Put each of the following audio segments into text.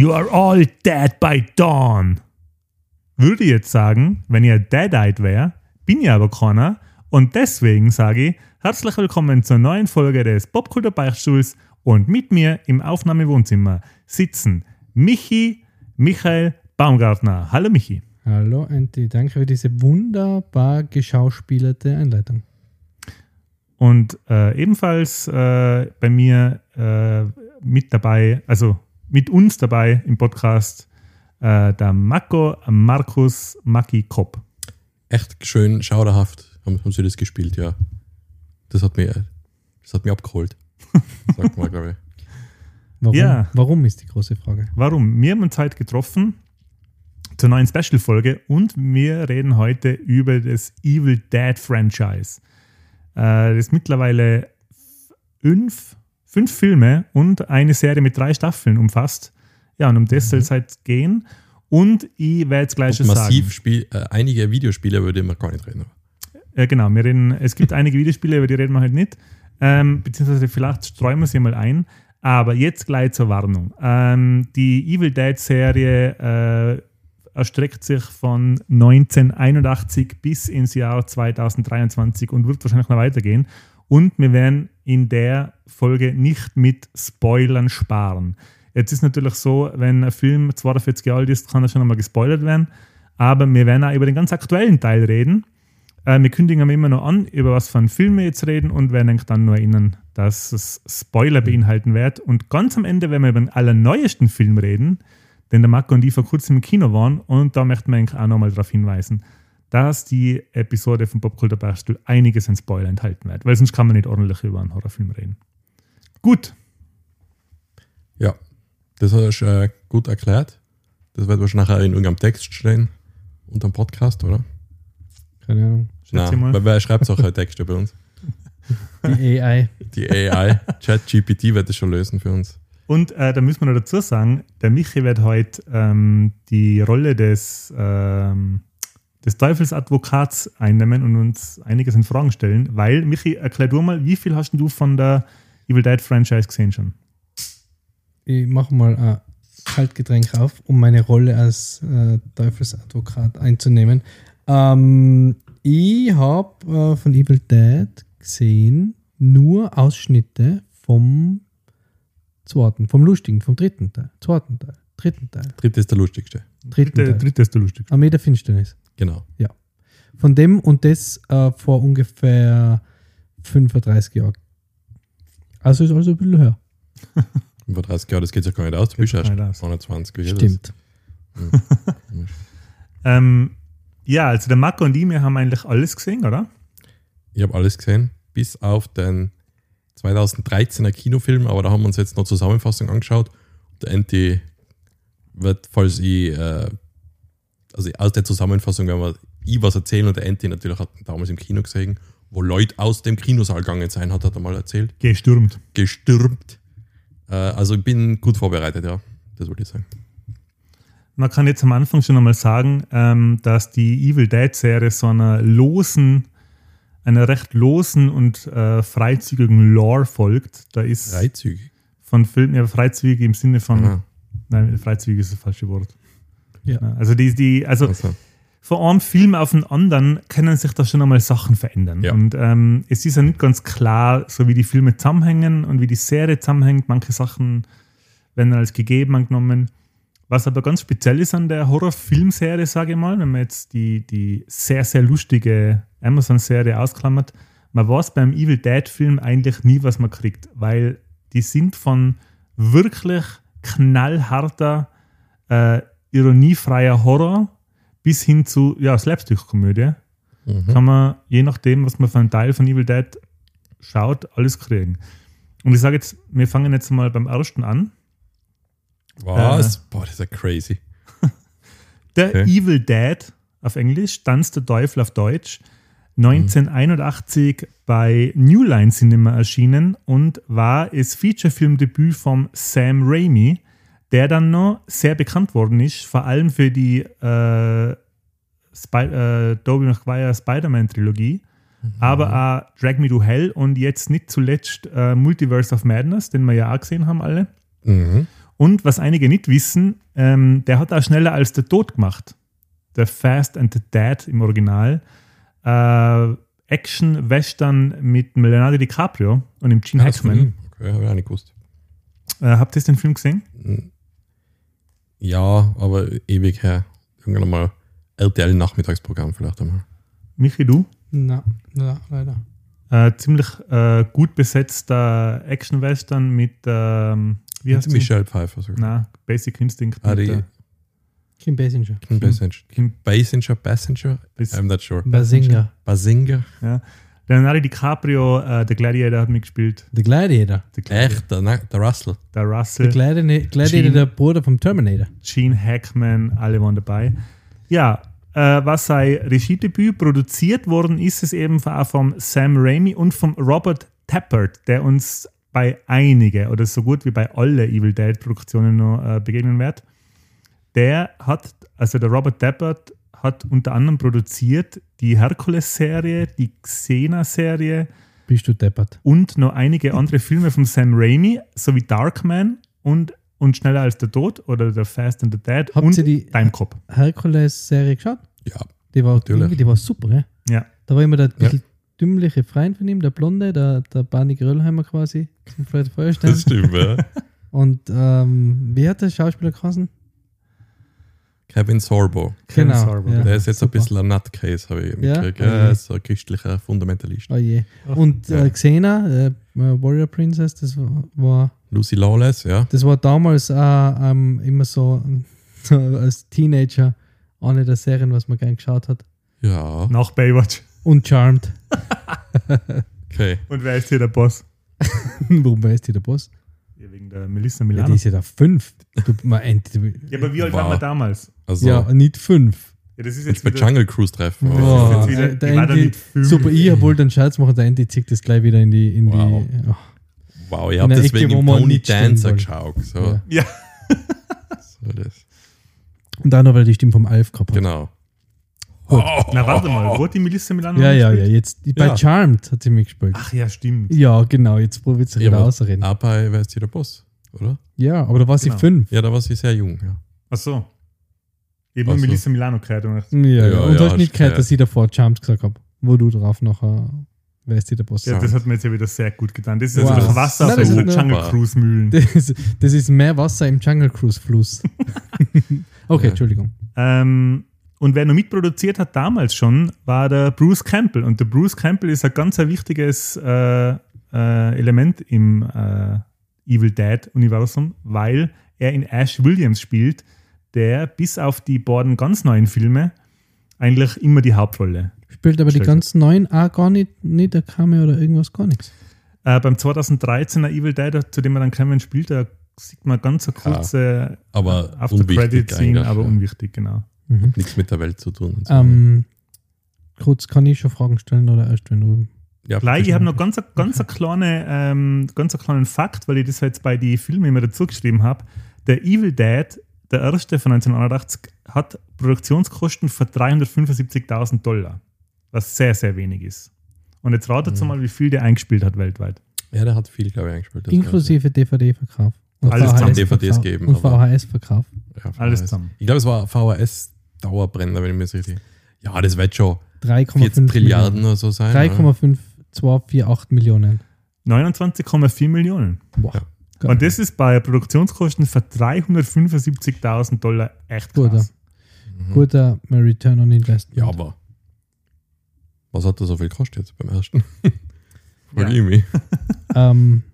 You are all dead by dawn. Würde ich jetzt sagen, wenn ihr dead-eyed wäre, bin ich aber keiner. Und deswegen sage ich herzlich willkommen zur neuen Folge des Popkultur Beichtstuhls und mit mir im Aufnahmewohnzimmer sitzen Michi, Michael Baumgartner. Hallo Michi. Hallo Anti, danke für diese wunderbar geschauspielerte Einleitung. Und äh, ebenfalls äh, bei mir äh, mit dabei, also mit uns dabei im Podcast, äh, der Marco Markus Maki Kopp. Echt schön schauderhaft haben, haben sie das gespielt, ja. Das hat mich, das hat mich abgeholt. Sagt mal, glaube ich. Warum, Ja. warum ist die große Frage? Warum? Wir haben uns heute getroffen zur neuen Special-Folge und wir reden heute über das Evil Dead Franchise. Äh, das mittlerweile fünf, fünf Filme und eine Serie mit drei Staffeln umfasst. Ja, und um das soll es halt gehen. Und ich werde jetzt gleich Und massiv sagen. Spiel, äh, einige Videospiele, über die wir gar nicht reden. Ja, genau, wir reden, es gibt einige Videospiele, über die reden wir halt nicht. Ähm, beziehungsweise vielleicht streuen wir sie mal ein. Aber jetzt gleich zur Warnung. Ähm, die Evil Dead-Serie äh, erstreckt sich von 1981 bis ins Jahr 2023 und wird wahrscheinlich noch weitergehen. Und wir werden in der Folge nicht mit Spoilern sparen. Jetzt ist natürlich so, wenn ein Film 42 Jahre alt ist, kann er schon einmal gespoilert werden. Aber wir werden auch über den ganz aktuellen Teil reden. Äh, wir kündigen immer noch an, über was für einen Film wir jetzt reden und werden dann nur erinnern, dass es Spoiler beinhalten wird. Und ganz am Ende werden wir über den allerneuesten Film reden, den der Marco und ich vor kurzem im Kino waren. Und da möchten wir auch nochmal darauf hinweisen, dass die Episode von Popkultur Beichtstuhl einiges an Spoiler enthalten wird, weil sonst kann man nicht ordentlich über einen Horrorfilm reden. Gut, Ja, das hast du äh, gut erklärt. Das wird wahrscheinlich nachher in irgendeinem Text stehen. Unter dem Podcast, oder? Keine Ahnung. Nein, mal. weil wer schreibt solche Texte bei uns? Die AI. Die AI, ChatGPT wird das schon lösen für uns. Und äh, da müssen wir noch dazu sagen, der Michi wird heute ähm, die Rolle des, ähm, des Teufelsadvokats einnehmen und uns einiges in Fragen stellen, weil, Michi, erklär du mal, wie viel hast du von der Evil Dead Franchise gesehen schon? Ich mache mal ein Kaltgetränk auf, um meine Rolle als äh, Teufelsadvokat einzunehmen. Ähm, ich habe äh, von Evil Dead gesehen nur Ausschnitte vom zweiten, vom lustigen, vom dritten Teil, zweiten Teil, dritten Teil, Dritte ist der lustigste. dritten Dritte, Teil. dritte ist der lustigste. Armee der Finsternis. Genau. Von dem und das äh, vor ungefähr 35 Jahren. Also ist also ein bisschen höher. Über 30 Jahre, das geht ja gar nicht aus. Du bist erst gar nicht aus. 29. wie geht Stimmt. Das? Hm. Ähm, ja, also der Marco und ich, wir haben eigentlich alles gesehen, oder? Ich habe alles gesehen, bis auf den 2013er Kinofilm, aber da haben wir uns jetzt noch Zusammenfassung angeschaut. Der Enti wird, falls ich, äh, also aus der Zusammenfassung werden wir ich was erzählen und der Enti natürlich hat damals im Kino gesehen, wo Leute aus dem Kinosaal gegangen sein, hat er mal erzählt. Gestürmt. Gestürmt. Äh, also ich bin gut vorbereitet, ja. Das wollte ich sagen. Man kann jetzt am Anfang schon einmal sagen, ähm, dass die Evil Dead Serie so einer losen, einer recht losen und äh, freizügigen Lore folgt. Da ist Freizügig. von Filmen, ja, freizügig im Sinne von, Aha. nein, freizügig ist das falsche Wort. Ja. Also die, die, also Also, von einem Film auf den anderen können sich da schon einmal Sachen verändern. Ja. Und ähm, es ist ja nicht ganz klar, so wie die Filme zusammenhängen und wie die Serie zusammenhängt. Manche Sachen werden als gegeben angenommen. Was aber ganz speziell ist an der Horrorfilmserie, sage ich mal, wenn man jetzt die, die sehr, sehr lustige Amazon-Serie ausklammert, man weiß beim Evil Dead-Film eigentlich nie, was man kriegt, weil die sind von wirklich knallharter, äh, ironiefreier Horror bis hin zu ja, Slapstick-Komödie mhm. kann man, je nachdem, was man für einen Teil von Evil Dead schaut, alles kriegen. Und ich sage jetzt, wir fangen jetzt mal beim ersten an. Was? Äh. Boah, das ist ja crazy. Der Okay. Evil Dead auf Englisch, Tanz der Teufel auf Deutsch, 1981 bei New Line Cinema erschienen und war das Featurefilmdebüt von Sam Raimi, der dann noch sehr bekannt worden ist, vor allem für die äh, Spy äh, Tobey Maguire Spider-Man-Trilogie, aber auch Drag Me to Hell und jetzt nicht zuletzt äh, Multiverse of Madness, den wir ja auch gesehen haben alle. Mhm. Und was einige nicht wissen, ähm, der hat auch schneller als der Tod gemacht. The Fast and the Dead im Original. Äh, Action-Western mit Leonardo DiCaprio und dem Gene von Hackman. Okay, habe ich auch nicht gewusst. Äh, habt ihr den Film gesehen? Ja, aber ewig her. Irgendwann mal RTL-Nachmittagsprogramm vielleicht einmal. Michi, du? Na, na, leider. Äh, ziemlich äh, gut besetzter Action-Western mit, ähm, wie heißt? Michelle Pfeiffer sogar. Na, Basic Instinct. Ah, mit, äh, Kim Basinger. Kim Basinger. Kim Basinger, Passenger? Bas- I'm not sure. Basinger. Basinger? ja. Leonardo DiCaprio, äh, der Gladiator hat mitgespielt. Der Gladiator. Der, Gladiator, Echt? Der, der Russell? der Der Russell, Gladiator, Gladiator Gene. der Bruder vom Terminator. Gene Hackman, alle waren dabei. Ja, äh, was sein Regiedebüt produziert worden ist, es eben auch vom Sam Raimi und vom Robert Tappert, der uns bei einige oder so gut wie bei alle Evil Dead Produktionen noch äh, begegnen wird. Der hat, also der Robert Tappert hat unter anderem produziert die Hercules-Serie, die Xena-Serie Bist du deppert. und noch einige andere Filme von Sam Raimi, sowie Darkman und, und Schneller als der Tod oder The Fast and the Dead Habt und ihr die Time Cop. Herkules-Serie geschaut? Ja. Die war, Natürlich. die war super, gell? Ja. Da war immer der bisschen dümmliche Freund von ihm, der Blonde, der, der Barney Gröllheimer quasi, zum Fred Feuerstein. Das stimmt, ja. Und ähm, wie hat der Schauspieler geheißen? Kevin Sorbo. Kevin Genau, Sorbo. ja. Der ist jetzt Super. ein bisschen ein Nutcase, habe ich Ja? mitgekriegt. Oh Ja, je. ist so ein christlicher Fundamentalist. Oh je. Und ja. äh, Xena, äh, Warrior Princess, das war, Lucy Lawless, ja. das war damals äh, ähm, immer so, als Teenager eine der Serien, was man gern geschaut hat. Ja, Nach Baywatch. Und Charmed. okay. Und wer ist hier der Boss? Warum weiß die der Boss? Ja, wegen der Melissa Ja, Milano. die Ja, ist ja da fünf. Du, man, ent- aber wie alt Wow. waren wir damals? Also, ja, nicht fünf. Ja, das ist jetzt bei Jungle Cruise treffen. das Wow. ist jetzt wieder der da Andy-. Super, ich wollte einen Scherz machen, der Andy zieht das gleich wieder in die. In Wow. die oh. Wow, ich habe der deswegen im Pony Dancer geschaut. So, Ja. Ja, so das. Und dann noch, weil die Stimme vom Alf gehabt hat. Genau. Gut. na warte mal, wo hat die Melissa Milano Ja, ja, ja. Jetzt, bei Ja. Charmed hat sie mitgespielt. Ach ja, stimmt. Ja, genau. Jetzt probiert sie Ja, wieder aber- ausreden. Auch bei Wer ist hier der Boss, oder? Ja, aber da war sie Genau. fünf. Ja, da war sie sehr jung. Ja. Ach so. Eben Ach so. Melissa Milano gehört. Und Ja, ja. Und ja, du hast nicht gehört, dass ich davor Charmed gesagt habe, wo du drauf nachher wer ist der Boss? ja, das hat mir jetzt ja wieder sehr gut getan. Das ist Wow. einfach Wasser Nein, auf nur- Jungle Cruise Mühlen. Das, das ist mehr Wasser im Jungle Cruise Fluss. okay, Ja. Entschuldigung. Ähm, und wer noch mitproduziert hat damals schon, war der Bruce Campbell. Und der Bruce Campbell ist ein ganz ein wichtiges äh, äh, Element im äh, Evil Dead-Universum, weil er in Ash Williams spielt, der bis auf die beiden ganz neuen Filme eigentlich immer die Hauptrolle. Spielt aber die ganzen neuen auch gar nicht, nicht der Kamera oder irgendwas, gar nichts. Äh, beim 2013er Evil Dead, zu dem man dann Cameron spielt, da sieht man ganz eine kurze Aber After Credit Scene, eigentlich, aber ja. unwichtig, genau. Mhm. Nichts mit der Welt zu tun. und so. Ähm, kurz, kann ich schon Fragen stellen oder erst wenn du. ja, Gleich, ich habe noch ganz, ganz, eine kleine, ähm, ganz einen kleinen Fakt, weil ich das jetzt bei den Filmen immer dazu geschrieben habe. Der Evil Dead, der erste von 1981, hat Produktionskosten von 375.000 Dollar, was sehr, sehr wenig ist. Und jetzt ratet Mhm. mal, wie viel der eingespielt hat weltweit. Ja, der hat viel, glaube ich, eingespielt. Inklusive DVD-Verkauf. Alles zusammen DVDs geben, Und aber- VHS-Verkauf. Ja, Alles VHS. zusammen. Ich glaube, es war VHS-Dauerbrenner, wenn ich mir das richtig. Ja, das wird schon 3,5 40 Trilliarden oder so sein. oder? 3,5248 Millionen. 29,4 Millionen. Boah. Ja. Geil. Und das ist bei Produktionskosten von 375.000 Dollar echt Gut, krass. Mhm. Guter Return on Investment. Ja, aber was hat das so viel gekostet jetzt beim ersten? Ja. Frag ich mich. Ähm,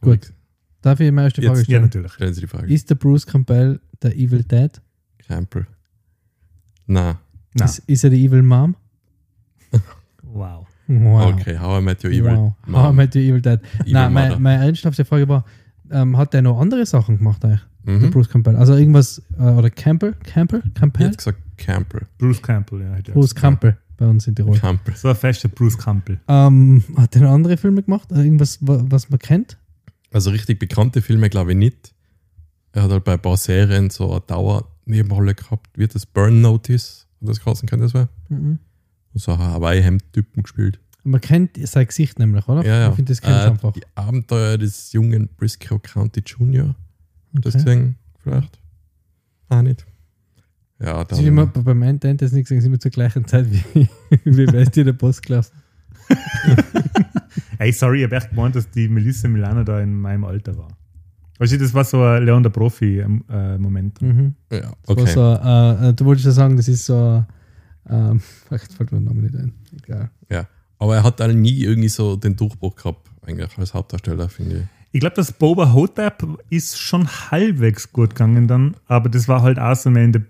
gut. Darf ich meine erste Frage Jetzt- Ja, stellen? natürlich. Stellen Sie die Frage. Ist der Bruce Campbell der Evil Dad? Campbell. Na, Na, Ist, ist er die Evil Mom? wow. Wow. okay, How I Met Your Evil. wow. Mom. How I Met Your Evil Dad. Evil Nein, meine, meine ernsthafte Frage war, ähm, hat der noch andere Sachen gemacht eigentlich? Der Mhm. Bruce Campbell. Also irgendwas, äh, oder Campbell? Campbell? Ich Campbell? hätte gesagt Campbell. Bruce Campbell, ja. Bruce. Campbell bei uns in Tirol. Campbell. So ein fester Bruce Campbell. Ähm, hat er noch andere Filme gemacht? Äh, Irgendwas, wa- was man kennt? Also richtig bekannte Filme glaube ich nicht. Er hat halt bei ein paar Serien so eine Dauernebenrolle gehabt. Wird das Burn Notice? Hat das geheißen, kann das sein? Mhm. So ein Hawaii-Hemd-Typen gespielt. Man kennt sein Gesicht nämlich, oder? Ja, ja. Ich finde, das kennt Äh, einfach. Die Abenteuer des jungen Briscoe County Junior. Das Okay. gesehen, vielleicht. Ah, nicht. Ja, Das ist immer, dann. beim Endend ist nicht gesehen, sind wir zur gleichen Zeit wie, wie bei dir der Postklasse. Hey, sorry, ich habe echt gemeint, dass die Melissa Milano da in meinem Alter war. Weißt du, das war so ein Leon der Profi-Moment. Mhm. Ja, okay. so, äh, äh, du wolltest ja sagen, das ist so, ähm, ach, jetzt fällt mir der Name nicht ein. Egal. Ja. Aber er hat dann nie irgendwie so den Durchbruch gehabt, eigentlich als Hauptdarsteller, finde ich. Ich glaube, das Boba Hotep ist schon halbwegs gut gegangen dann, aber das war halt auch so mehr in der.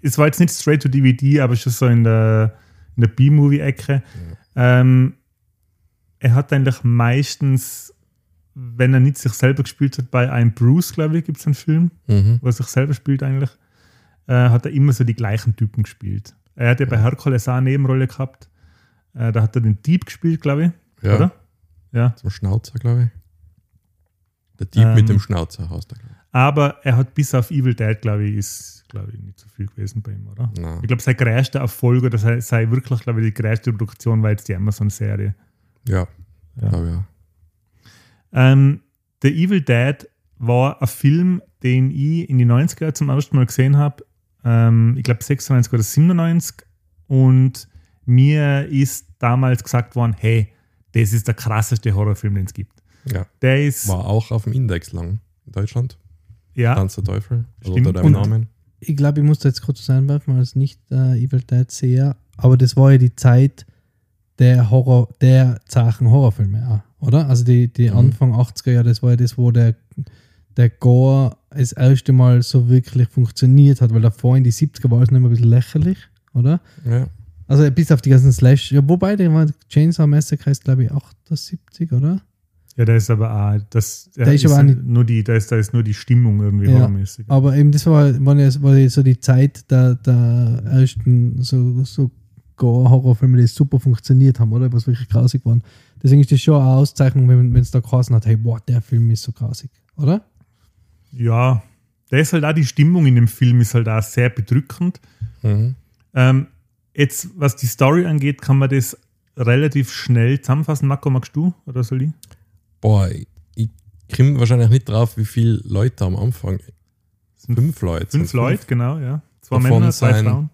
Es war jetzt nicht straight to DVD, aber schon so in der, in der B-Movie-Ecke. Ähm, er hat eigentlich meistens, wenn er nicht sich selber gespielt hat, bei einem Bruce, glaube ich, gibt es einen Film, Mhm. wo er sich selber spielt eigentlich, äh, hat er immer so die gleichen Typen gespielt. Er hat ja bei Hercules auch eine Nebenrolle gehabt. Äh, da hat er den Dieb gespielt, glaube ich, Ja, oder? Ja. zum Schnauzer, glaube ich. Der Dieb Ähm. mit dem Schnauzer heißt er, glaube Aber er hat bis auf Evil Dead, glaube ich, ist, glaube ich, nicht so viel gewesen bei ihm, oder? ich. Nein. Ich glaube, sein größter Erfolg oder sei, sei wirklich, glaube ich, die größte Produktion war jetzt die Amazon-Serie. Ja, Ja. glaube ja. Ähm, The Evil Dead war ein Film, den ich in die 90er zum ersten Mal gesehen habe. Ähm, ich glaube 96 oder 97. Und mir ist damals gesagt worden, hey, das ist der krasseste Horrorfilm, den es gibt. ja. Der ist, War auch auf dem Index lang in Deutschland. ja, Tanz der Teufel. Stimmt. Und- Namen. Ich glaube, ich muss da jetzt kurz einwerfen, als nicht äh, Evil Dead seher, aber das war ja die Zeit der Horror, der Sachen Horrorfilme, auch, oder? Also die, die Mhm. Anfang 80er Jahre, das war ja das, wo der, der Gore das erste Mal so wirklich funktioniert hat, weil davor in die 70er war es noch immer ein bisschen lächerlich, oder? Ja. Also bis auf die ganzen Slash, ja, wobei der war Chainsaw Massacre ist glaube ich 78, oder? ja, der ist aber auch, das, Der ist aber auch nicht- nur die, da ist, da ist nur die Stimmung irgendwie Ja. horrormäßig. Aber eben das war, war, ja, war ja so die Zeit der, der ersten so, so Gore-Horrorfilme, die super funktioniert haben, oder? Was wirklich grausig waren. Deswegen ist das schon eine Auszeichnung, wenn es da geheißen hat, hey, boah, der Film ist so grausig, oder? Ja, der ist halt auch die Stimmung in dem Film ist halt auch sehr bedrückend. Mhm. Ähm, jetzt, was die Story angeht, kann man das relativ schnell zusammenfassen. Marco, magst du oder soll ich? Boah, ich, komme wahrscheinlich nicht drauf, wie viele Leute am Anfang. Sind Fünf Leute. Fünf sind's Leute, genau, ja. Zwei Davon Männer, zwei Frauen.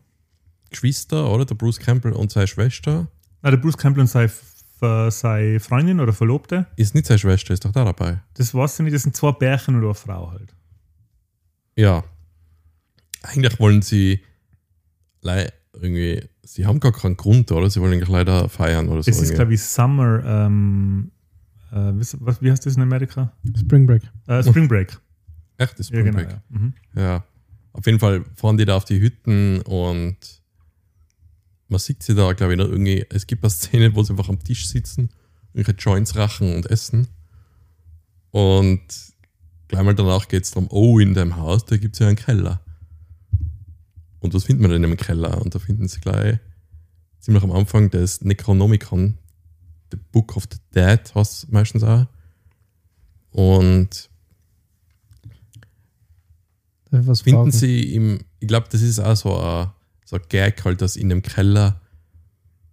Geschwister, oder? Der Bruce Campbell und seine Schwester. Na, der Bruce Campbell und seine, F- seine Freundin oder Verlobte. Ist nicht seine Schwester, ist doch da dabei. Das weiß ich nicht, das sind zwei Bärchen oder eine Frau halt. Ja. Eigentlich wollen sie irgendwie, sie haben gar keinen Grund, oder? Sie wollen eigentlich leider feiern oder so. Das ist, glaube ich, Summer, ähm, äh, was, was, wie heißt das in Amerika? Spring Break. Äh, Spring Break. Echt, das ja, genau. Break. Ja. Mhm. Ja. Auf jeden Fall fahren die da auf die Hütten und man sieht sie da, glaube ich, noch irgendwie. Es gibt eine Szene, wo sie einfach am Tisch sitzen, ihre Joints rachen und essen. Und gleich mal danach geht es darum, oh, in dem Haus, da gibt es ja einen Keller. Und was findet man denn im Keller? Und da finden sie gleich ziemlich am Anfang das Necronomicon, The Book of the Dead, es meistens auch. Und was Finden fragen? Sie im, ich glaube, das ist auch so ein, so ein Gag halt, dass in dem Keller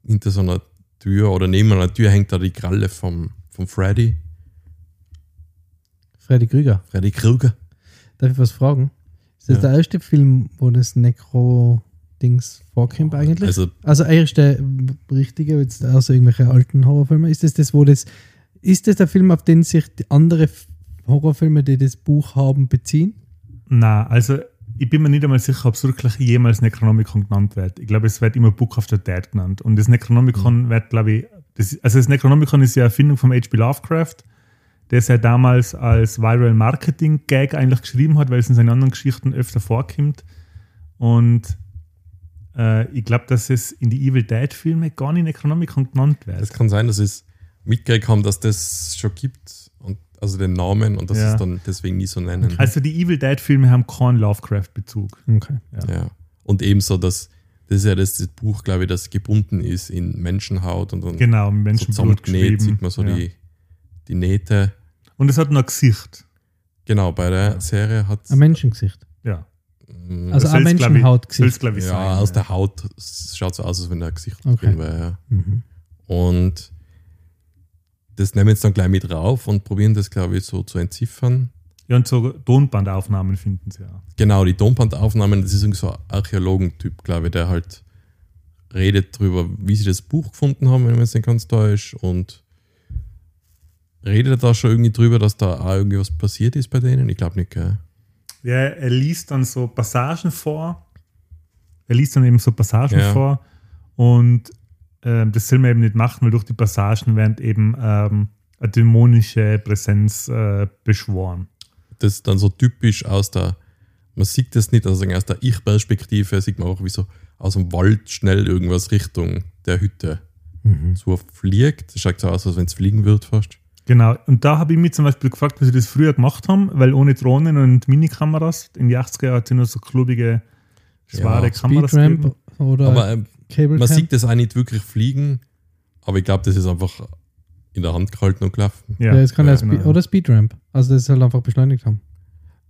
hinter so einer Tür oder neben einer Tür hängt da die Kralle vom, vom Freddy, Freddy Krüger. Freddy Krueger. Darf ich was fragen? Ist das Ja. der erste Film, wo das Necro-Dings vorkommt eigentlich? Also, Also ist der richtige, jetzt also irgendwelche alten Horrorfilme. Ist das das, wo das, ist das der Film, auf den sich die andere Horrorfilme, die das Buch haben, beziehen? Na, also ich bin mir nicht einmal sicher, ob es wirklich jemals Necronomicon genannt wird. Ich glaube, es wird immer Book of the Dead genannt. Und das Necronomicon wird, glaube ich, das, also das Necronomicon ist ja eine Erfindung von H.P. Lovecraft, der es ja damals als Viral Marketing Gag eigentlich geschrieben hat, weil es in seinen anderen Geschichten öfter vorkommt. Und äh, ich glaube, dass es in die Evil Dead Filme gar nicht Necronomicon genannt wird. es kann sein, dass es mitgekriegt haben, dass das schon gibt, und, also den Namen, und dass Ja. es dann deswegen nie so nennen. Also die Evil Dead Filme haben keinen Lovecraft-Bezug. Okay. Ja. Ja. Und ebenso, dass das ist ja das, das Buch, glaube ich, das gebunden ist in Menschenhaut und dann Genau, so Menschenblut zusammengenäht, geschrieben. sieht man so ja. die, die Nähte. Und es hat noch ein Gesicht. Genau, bei der Ja. Serie hat Ein Menschengesicht. Ja. Mm, Also ein Menschenhautgesicht. Es, ja, sein. aus ja. der Haut schaut so aus, als wenn da ein Gesicht Okay. drin wäre. Ja. Mhm. Und das nehmen wir jetzt dann gleich mit rauf und probieren das, glaube ich, so zu entziffern. Ja, und so Tonbandaufnahmen finden sie ja. Genau, die Tonbandaufnahmen, das ist irgendwie so ein Archäologentyp, glaube ich, der halt redet darüber, wie sie das Buch gefunden haben, wenn man es nicht ganz täuscht. Und redet er da schon irgendwie drüber, dass da auch irgendwas passiert ist bei denen? Ich glaube nicht, gell? Ja, er liest dann so Passagen vor. Er liest dann eben so Passagen Ja. vor. Und ähm, das soll man eben nicht machen, weil durch die Passagen werden eben ähm, eine dämonische Präsenz äh, beschworen. Das ist dann so typisch aus der, man sieht das nicht, also aus der Ich-Perspektive sieht man auch, wie so aus dem Wald schnell irgendwas Richtung der Hütte so fliegt. Das schaut so aus, als wenn es fliegen wird fast. Genau. Und da habe ich mich zum Beispiel gefragt, wie sie das früher gemacht haben, weil ohne Drohnen und Minikameras, in die 80er Jahren hat es nur so klubige, schwere Ja, Kameras. Speedramp oder Aber ähm, Cable man sieht das auch nicht wirklich fliegen, aber ich glaube, das ist einfach in der Hand gehalten und gelaufen. Ja, es kann ja, ja, Spe genau. oder Speedramp. Also das ist halt einfach beschleunigt haben.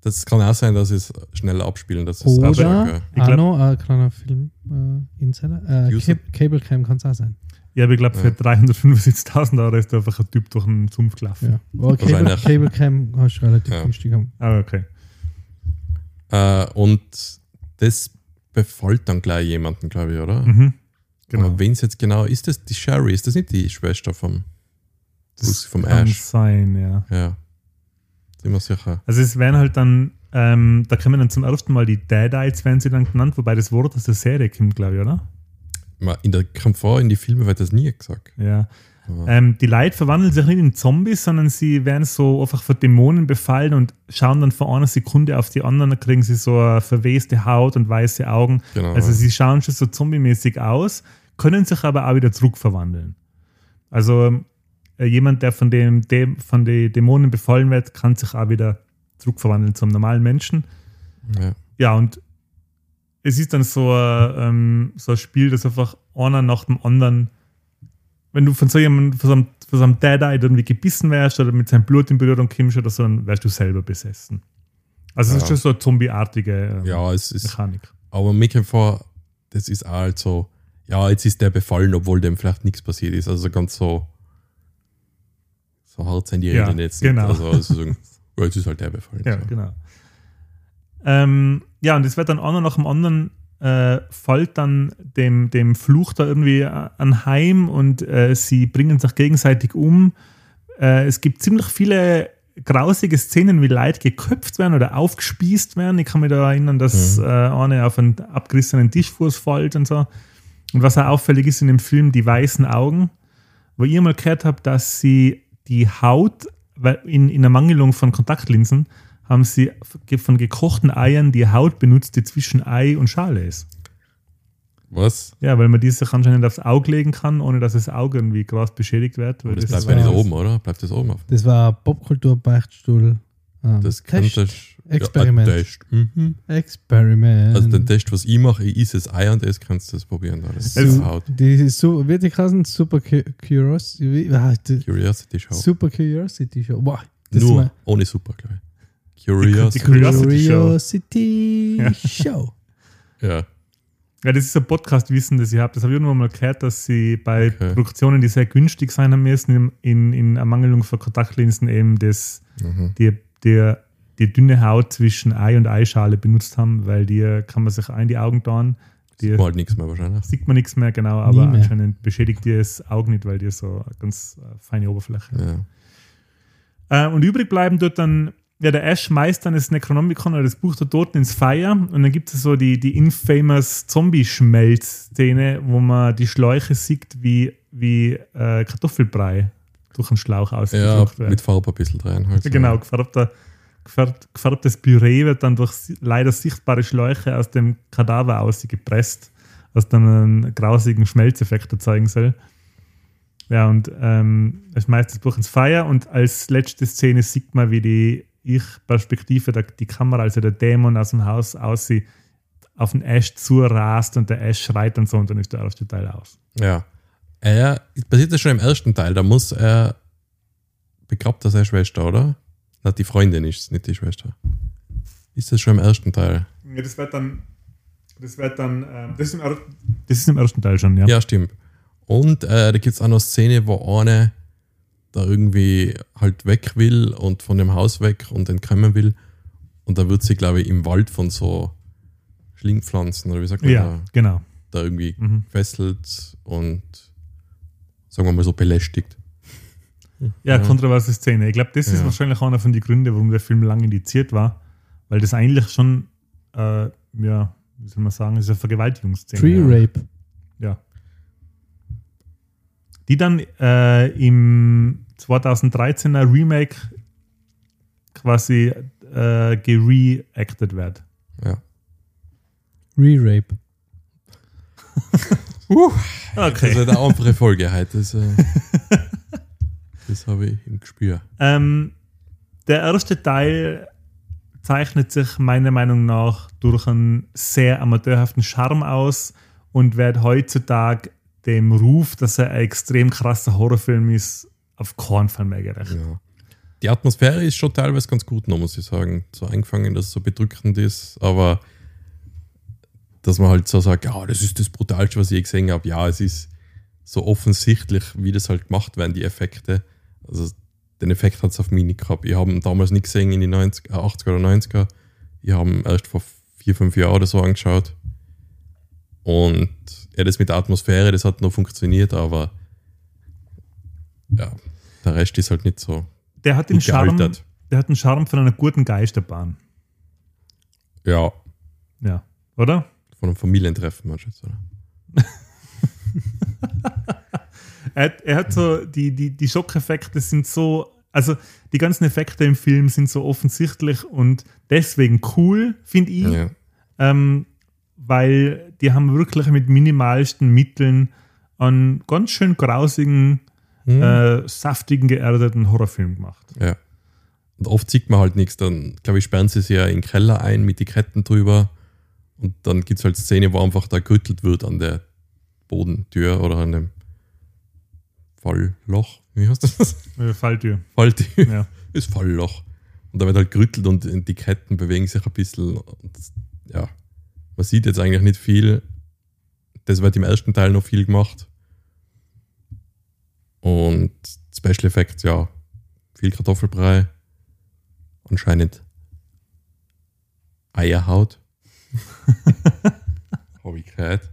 Das kann auch sein, dass es schneller abspielen. Das ist Oder auch Ich glaub- noch ein kleiner Film äh, Insider. Äh, Cable Cam kann es auch sein. Ja, aber ich glaube, für Ja. 375.000 Euro ist da einfach ein Typ durch den Sumpf gelaufen. Ja. Aber Cable, Wahrscheinlich. Cable Cam hast du relativ Ja. günstig haben. Ah, okay. Äh, und das befällt dann gleich jemanden, glaube ich, oder? Mhm. Genau. Aber wen es jetzt genau ist, das die Sherry? Ist das nicht die Schwester vom, das vom kann Ash? sein, ja. Ja. Sind wir sicher. Also es werden halt dann, ähm, da kommen dann zum ersten Mal die Deadites, werden sie dann genannt, wobei das Wort aus der Serie kommt, glaube ich, oder? In der kommt vor, in die Filme wird das nie gesagt. Ja. Ähm, die Leute verwandeln sich nicht in Zombies, sondern sie werden so einfach von Dämonen befallen und schauen dann von einer Sekunde auf die andere, dann kriegen sie so eine verweste Haut und weiße Augen. genau. Also sie schauen schon so zombie-mäßig aus, können sich aber auch wieder zurückverwandeln. Also äh, jemand, der von, dem, dem, von den Dämonen befallen wird, kann sich auch wieder zurückverwandeln zum normalen Menschen. ja. Ja, und es ist dann so ein, ähm, so ein Spiel, das einfach einer nach dem anderen, wenn du von so jemandem, von so einem, von so einem Dead-Eye irgendwie gebissen wärst oder mit seinem Blut in Berührung kommst oder so, dann wärst du selber besessen. Also es ist Ja. schon so eine zombieartige ähm, ja, es ist. Mechanik. Aber mir kommt vor, das ist auch halt so, ja, jetzt ist der befallen, obwohl dem vielleicht nichts passiert ist. Also ganz so, so hart sind die Ja, Reden jetzt genau. nicht. Also, also ja, jetzt ist halt der befallen. Ja, so. genau. Ähm, ja, und es wird dann einer nach dem anderen äh, fällt dann dem, dem Fluch da irgendwie äh, anheim und äh, sie bringen sich gegenseitig um. Äh, es gibt ziemlich viele grausige Szenen, wie Leute geköpft werden oder aufgespießt werden. Ich kann mich da erinnern, dass Mhm. äh, eine auf einen abgerissenen Tischfuß fällt und so. Und was auch auffällig ist in dem Film, die weißen Augen, wo ich mal gehört habe, dass sie die Haut, weil in, in Ermangelung von Kontaktlinsen, haben sie von gekochten Eiern die Haut benutzt, die zwischen Ei und Schale ist. Was? Ja, weil man die sich anscheinend aufs Auge legen kann, ohne dass das Auge irgendwie krass beschädigt wird. Weil Das, das bleibt ja nicht oben, oder? Bleibt das oben auf? Das war Popkultur-Beichtstuhl. Ähm, Das Test. Experiment. Ja, ein Test. Mhm. Experiment. Also den Test, was ich mache, ich esse das Ei und das kannst du das probieren. Da. Das ist Also- Haut. Die ist so, wird die heißen? Super Cu- Curiosity. Ah, Curiosity Show. Super Curiosity Show. Boah, das ist Nur ohne Super, glaube ich. Curiosity. die Curiosity Show. Curiosity Ja. Show. ja. Ja, das ist ein Podcast-Wissen, das ich habe. Das habe ich irgendwann mal gehört, dass sie bei Okay. Produktionen, die sehr günstig sein haben müssen, in, in, in Ermangelung von Kontaktlinsen eben das, Mhm. die, die, die dünne Haut zwischen Ei und Eischale benutzt haben, weil die kann man sich auch in die Augen tun. Die Sieht man halt nichts mehr wahrscheinlich. sieht man nichts mehr, genau, aber mehr. anscheinend beschädigt die das Auge nicht, weil die so eine ganz äh, feine Oberfläche hat. Ja. Äh, und übrig bleiben dort dann, ja, der Ash schmeißt dann das Necronomicon oder das Buch der Toten ins Feuer und dann gibt es so die, die infamous Zombie-Schmelz-Szene, wo man die Schläuche sieht, wie, wie äh, Kartoffelbrei durch einen Schlauch ja, ausgedrückt wird. mit Farbe ein bisschen rein. Halt. Genau, gefärbter, gefärbt, gefärbtes Püree wird dann durch leider sichtbare Schläuche aus dem Kadaver ausgepresst, was dann einen grausigen Schmelzeffekt erzeugen soll. Ja, und ähm, er schmeißt das Buch ins Feuer und als letzte Szene sieht man, wie die Ich-Perspektive, die Kamera, also der Dämon aus dem Haus aussieht, auf den Ash zurast und der Ash schreit und so und dann ist der erste Teil aus. Ja. Er, passiert das schon im ersten Teil, da muss er begrabt er seine Schwester, oder? Na, die Freundin ist es, nicht die Schwester. Ist das schon im ersten Teil? Ja, das wird dann, das wird dann, ähm, das, ist im, das ist im ersten Teil schon, ja. Ja, stimmt. Und äh, da gibt es auch noch eine Szene, wo eine da irgendwie halt weg will und von dem Haus weg und entkommen will. Und da wird sie, glaube ich, im Wald von so Schlingpflanzen oder wie sagt man Ja, da, genau. da irgendwie Mhm. gefesselt und sagen wir mal so belästigt. Ja, kontroverse Szene. Ich glaube, das ist Ja. wahrscheinlich einer von den Gründen, warum der Film lang indiziert war. Weil das eigentlich schon, äh, ja, wie soll man sagen, ist eine Vergewaltigungsszene. Tree ja. Rape. Ja. Die dann äh, im 2013er Remake quasi äh, gereacted wird. Ja. Re-Rape. Das ist eine andere Folge heute. Das, äh, das habe ich im Gespür. Ähm, der erste Teil zeichnet sich meiner Meinung nach durch einen sehr amateurhaften Charme aus und wird heutzutage dem Ruf, dass er ein extrem krasser Horrorfilm ist, auf keinen Fall mehr gerecht. Ja. Die Atmosphäre ist schon teilweise ganz gut noch, muss ich sagen. So eingefangen, dass es so bedrückend ist, aber dass man halt so sagt, ja, das ist das Brutalste, was ich je gesehen habe. Ja, es ist so offensichtlich, wie das halt gemacht werden, die Effekte. Also den Effekt hat es auf mich nicht gehabt. Ich habe ihn damals nicht gesehen in die 90, äh, 80er oder 90er. Ich habe ihn erst vor vier, fünf Jahren oder so angeschaut. Und ja, das mit der Atmosphäre, das hat noch funktioniert, aber ja, der Rest ist halt nicht so Der hat den Charme, gealtert. der hat den Charme von einer guten Geisterbahn. Ja, Ja, oder? von einem Familientreffen, jetzt, oder? Er hat, er hat so, die, die, die Schockeffekte sind so, also die ganzen Effekte im Film sind so offensichtlich und deswegen cool, finde ich, Ja. ähm, weil die haben wirklich mit minimalsten Mitteln einen ganz schön grausigen, Hm. äh, saftigen, geerdeten Horrorfilm gemacht. ja. Und oft sieht man halt nichts. Dann, glaube ich, sperren sie sich ja in den Keller ein mit die Ketten drüber. Und dann gibt es halt Szene, wo einfach da gerüttelt wird an der Bodentür oder an dem Fallloch. Wie heißt das? Äh, Falltür. Falltür. Ja. ist Fallloch. Und da wird halt gerüttelt und die Ketten bewegen sich ein bisschen. Und ja, man sieht jetzt eigentlich nicht viel. Das wird im ersten Teil noch viel gemacht. Und Special Effects, ja, viel Kartoffelbrei. Anscheinend Eierhaut. Habe ich gehört.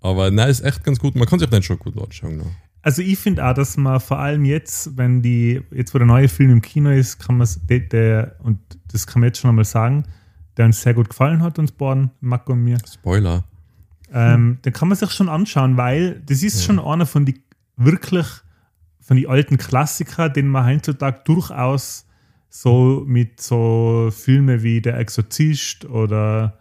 Aber nein, ist echt ganz gut. Man kann sich den schon gut anschauen. noch. Also ich finde auch, dass man vor allem jetzt, wenn die, jetzt wo der neue Film im Kino ist, kann man der, der, und das kann man jetzt schon einmal sagen, der uns sehr gut gefallen hat, uns beiden, Marco und mir, Spoiler. ähm, den kann man sich schon anschauen, weil das ist schon einer von die wirklich, von die alten Klassiker, den man heutzutage durchaus so mit so Filmen wie Der Exorzist oder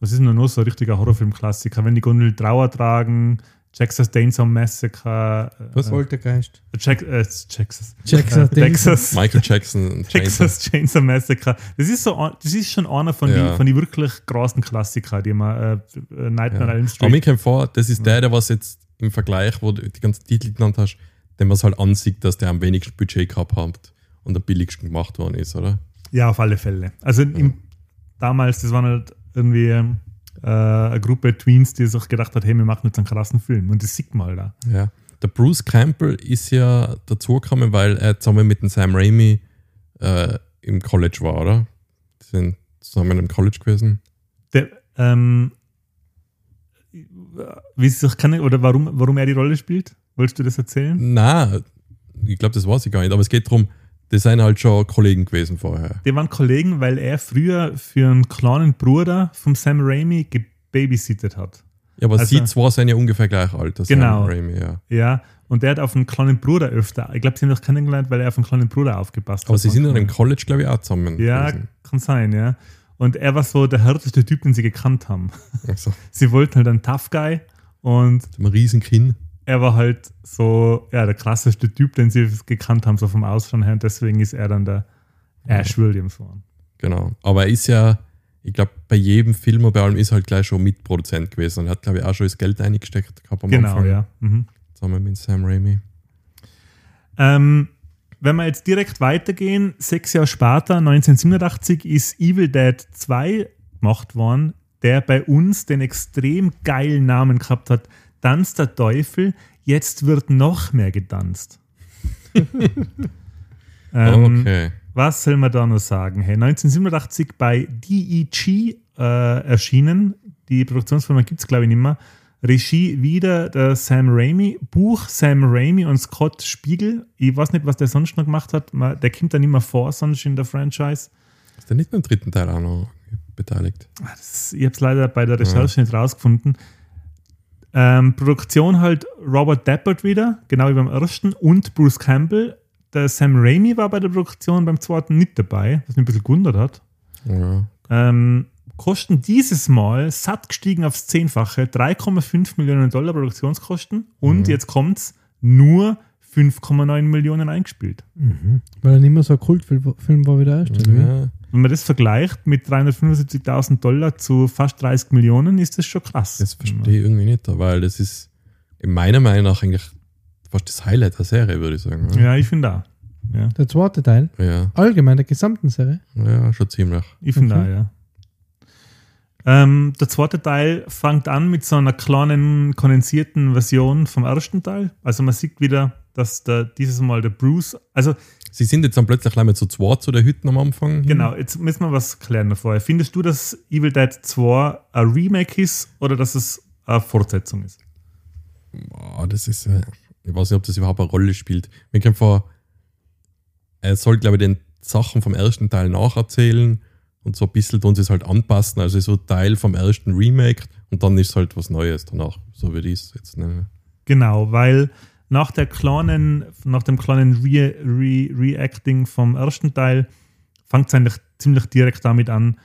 was ist denn noch so ein richtiger Horrorfilm-Klassiker, wenn die Gondel Trauer tragen, Texas Chainsaw Massacre, äh, Was? Poltergeist. Jack, äh, Texas. Texas Äh, Texas. Michael Jackson. Texas Chainsaw Massacre. Das ist, so, das ist schon einer von Ja. den von die wirklich großen Klassiker, die man äh, äh, Nightmare on Elm Aber Street. mir kommt vor, das ist der, der was jetzt im Vergleich, wo du die ganzen Titel genannt hast, den man es halt ansieht, dass der am wenigsten Budget gehabt hat und am billigsten gemacht worden ist, oder? Ja, auf alle Fälle. Also im, damals, das waren halt irgendwie äh, eine Gruppe Tweens, die sich gedacht hat, hey, wir machen jetzt einen krassen Film. Und das sieht man halt da. Ja. Der Bruce Campbell ist ja dazugekommen, weil er zusammen mit dem Sam Raimi äh, im College war, oder? Die sind zusammen im College gewesen. Der, ähm, wie sie sich kennen oder warum, warum er die Rolle spielt? Wolltest du das erzählen? Na, ich glaube, das weiß ich gar nicht, aber es geht darum, die sind halt schon Kollegen gewesen vorher. Die waren Kollegen, weil er früher für einen kleinen Bruder vom Sam Raimi gebabysittet hat. Ja, aber Also- sie zwei sind ja ungefähr gleich alt, das Genau. Sam Raimi, ja. Ja, und der hat auf einen kleinen Bruder öfter, ich glaube, sie haben sich kennengelernt, weil er auf einen kleinen Bruder aufgepasst hat. Aber sie sind dann im College, glaube ich, auch zusammen Ja, gewesen. kann sein, ja. Und er war so der härteste Typ, den sie gekannt haben. Also, Sie wollten halt einen Tough Guy und mit einem riesen Kinn. er war halt so, ja, der klassischste Typ, den sie gekannt haben, so vom Ausschauen her. Und deswegen ist er dann der Ash Williams geworden. Genau. Aber er ist ja, ich glaube, bei jedem Film und bei allem ist er halt gleich schon Mitproduzent gewesen und hat, glaube ich, auch schon das Geld eingesteckt gehabt am Genau, Anfang. ja. Mhm. Zusammen mit Sam Raimi. Ähm, wenn wir jetzt direkt weitergehen, sechs Jahre später, 1987, ist Evil Dead 2 gemacht worden, der bei uns den extrem geilen Namen gehabt hat, Tanz der Teufel, jetzt wird noch mehr getanzt. ähm, okay. Was soll man da noch sagen? Hey, 1987 bei DEG äh, erschienen. Die Produktionsfirma gibt es, glaube ich, nicht mehr. Regie wieder der Sam Raimi. Buch Sam Raimi und Scott Spiegel. Ich weiß nicht, was der sonst noch gemacht hat. Der kommt da nicht mehr vor, sonst in der Franchise. Ist der nicht beim dritten Teil auch noch beteiligt? Ah, Das, ich habe es leider bei der Recherche nicht rausgefunden. Ähm, Produktion halt Robert Deppert wieder, genau wie beim ersten, und Bruce Campbell. Der Sam Raimi war bei der Produktion beim zweiten nicht dabei, was mich ein bisschen gewundert hat. Ja. Ähm, Kosten dieses Mal satt gestiegen aufs Zehnfache, 3,5 Millionen Dollar Produktionskosten und jetzt kommt's nur 5,9 Millionen eingespielt. Weil er nicht mehr so ein Kultfilm Film war wie der erste. ja. Wenn man das vergleicht mit 375.000 Dollar zu fast 30 Millionen, ist das schon krass. Das verstehe ich irgendwie nicht, weil das ist in meiner Meinung nach eigentlich fast das Highlight der Serie, würde ich sagen. oder? Ja, ich finde auch. Ja, Der zweite Teil, Ja, allgemein der gesamten Serie. ja, schon ziemlich. ich finde Okay. auch, ja. Ähm, der zweite Teil fängt an mit so einer kleinen kondensierten Version vom ersten Teil. Also man sieht wieder, dass der, dieses Mal der Bruce, also Sie sind jetzt dann plötzlich gleich mal zu zweit zu der Hütten am Anfang. Genau, jetzt müssen wir was klären vorher. Findest du, dass Evil Dead 2 ein Remake ist oder dass es eine Fortsetzung ist? Boah, das ist, äh, ich weiß nicht, ob das überhaupt eine Rolle spielt. Mir kommt vor, er soll, glaube ich, den Sachen vom ersten Teil nacherzählen und so ein bisschen tun sie es halt anpassen. Also so Teil vom ersten Remake und dann ist halt was Neues danach. So würde ich es jetzt nennen. Genau, weil nach, der kleinen, nach dem kleinen Re Re Reacting vom ersten Teil fängt es eigentlich ziemlich direkt damit an,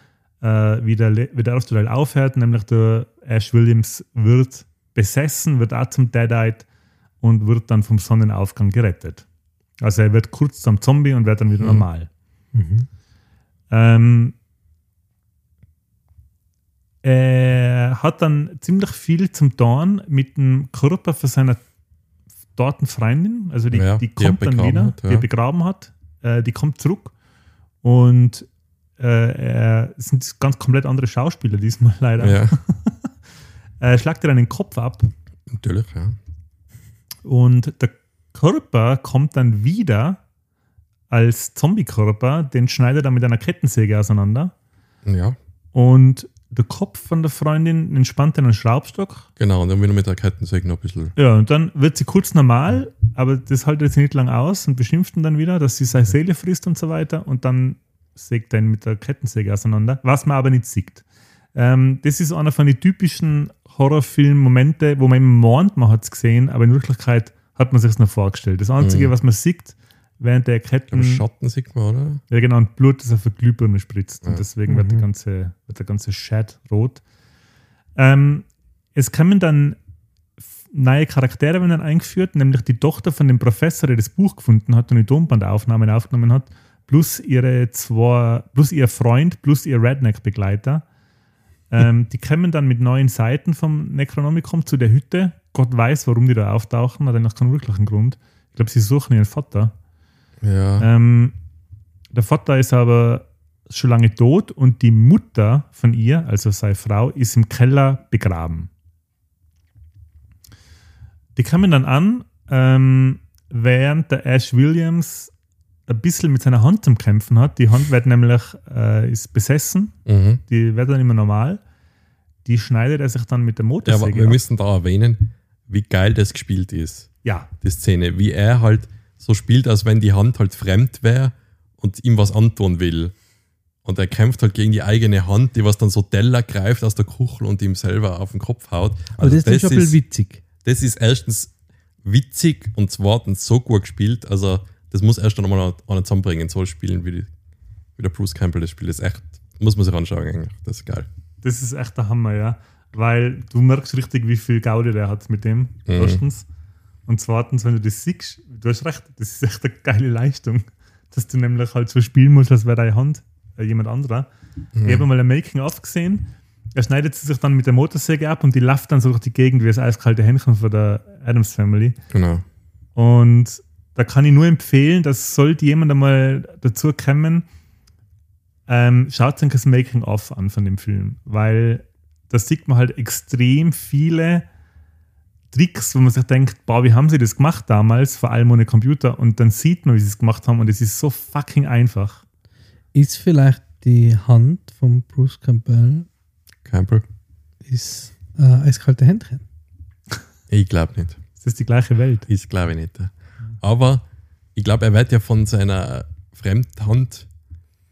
äh, wie, der, wie der erste Teil aufhört, nämlich der Ash Williams wird besessen, wird auch zum Deadite und wird dann vom Sonnenaufgang gerettet. Also er wird kurz zum Zombie und wird dann wieder Mhm. normal. Ähm, er hat dann ziemlich viel zum Tun mit dem Körper von seiner dorten Freundin, also die, Ja, die die er kommt dann begraben wieder, hat, die ja. er begraben hat, äh, die kommt zurück. Und äh, er es sind ganz komplett andere Schauspieler diesmal leider. Ja, Er schlagt dann den Kopf ab. Natürlich, ja. und der Körper kommt dann wieder als Zombie-Körper, den schneidet er mit einer Kettensäge auseinander. Ja, und der Kopf von der Freundin entspannt in einen Schraubstock. genau. Und dann wieder mit der Kettensäge noch ein bisschen. Ja, und dann wird sie kurz normal, aber das haltet sie nicht lang aus und beschimpft ihn dann wieder, dass sie seine Seele frisst und so weiter. Und dann sägt er ihn mit der Kettensäge auseinander, was man aber nicht sieht. Ähm, das ist einer von den typischen Horrorfilm-Momente, wo man immer meint, man hat es gesehen, aber in Wirklichkeit hat man sich es noch vorgestellt. Das Einzige, Mhm. was man sieht, während der Ketten. Schatten sieht man, oder? Ja, genau, und Blut, das auf der Glühbirne spritzt. Ja. Und deswegen wird, der ganze, wird der ganze Chat rot. Ähm, es kommen dann neue Charaktere werden dann eingeführt, nämlich die Tochter von dem Professor, der das Buch gefunden hat und die Tonbandaufnahmen aufgenommen hat, plus ihre zwei, plus ihr Freund, plus ihr Redneck-Begleiter. Ähm, die kommen dann mit neuen Seiten vom Necronomicon zu der Hütte. Gott weiß, warum die da auftauchen, hat eigentlich keinen wirklichen Grund. Ich glaube, sie suchen ihren Vater. Ja. Ähm, der Vater ist aber schon lange tot und die Mutter von ihr, also seine Frau, ist im Keller begraben. Die kamen dann an, ähm, während der Ash Williams ein bisschen mit seiner Hand zum Kämpfen hat. Die Hand wird nämlich äh, ist besessen, Mhm. die wird dann immer normal. Die schneidet er sich dann mit der Ja, aber Motorsäge wir ab. müssen da erwähnen, wie geil das gespielt ist, Ja, die Szene. Wie er halt so spielt, als wenn die Hand halt fremd wäre und ihm was antun will. Und er kämpft halt gegen die eigene Hand, die was dann so Teller greift aus der Kuchel und ihm selber auf den Kopf haut. Aber Also das ist schon ein bisschen witzig. das ist erstens witzig und zweitens so gut gespielt. Also, das muss erst noch mal einer zusammenbringen, so spielen wie, die, wie der Bruce Campbell das spielt. Das ist echt, muss man sich anschauen eigentlich. Das ist geil. Das ist echt der Hammer, ja. Weil du merkst richtig, wie viel Gaudi der hat mit dem. Erstens. Und zweitens, wenn du das siehst, du hast recht, das ist echt eine geile Leistung. Dass du nämlich halt so spielen musst, als wäre deine Hand äh, jemand anderer. Ich habe mal ein Making-of gesehen. Er schneidet sie sich dann mit der Motorsäge ab und die läuft dann so durch die Gegend wie das eiskalte Händchen von der Adams Family. Genau. Und da kann ich nur empfehlen, dass sollte jemand einmal dazu kommen, ähm, schaut euch das Making-of an von dem Film, weil da sieht man halt extrem viele Tricks, wo man sich denkt, boah, wie haben sie das gemacht damals, vor allem ohne Computer, und dann sieht man, wie sie es gemacht haben, und es ist so fucking einfach. Ist vielleicht die Hand von Bruce Campbell Campbell? ist äh, eiskalte Händchen? Ich glaube nicht. Das ist die gleiche Welt. Ist glaube ich nicht. Aber ich glaube, er wird ja von seiner Fremdhand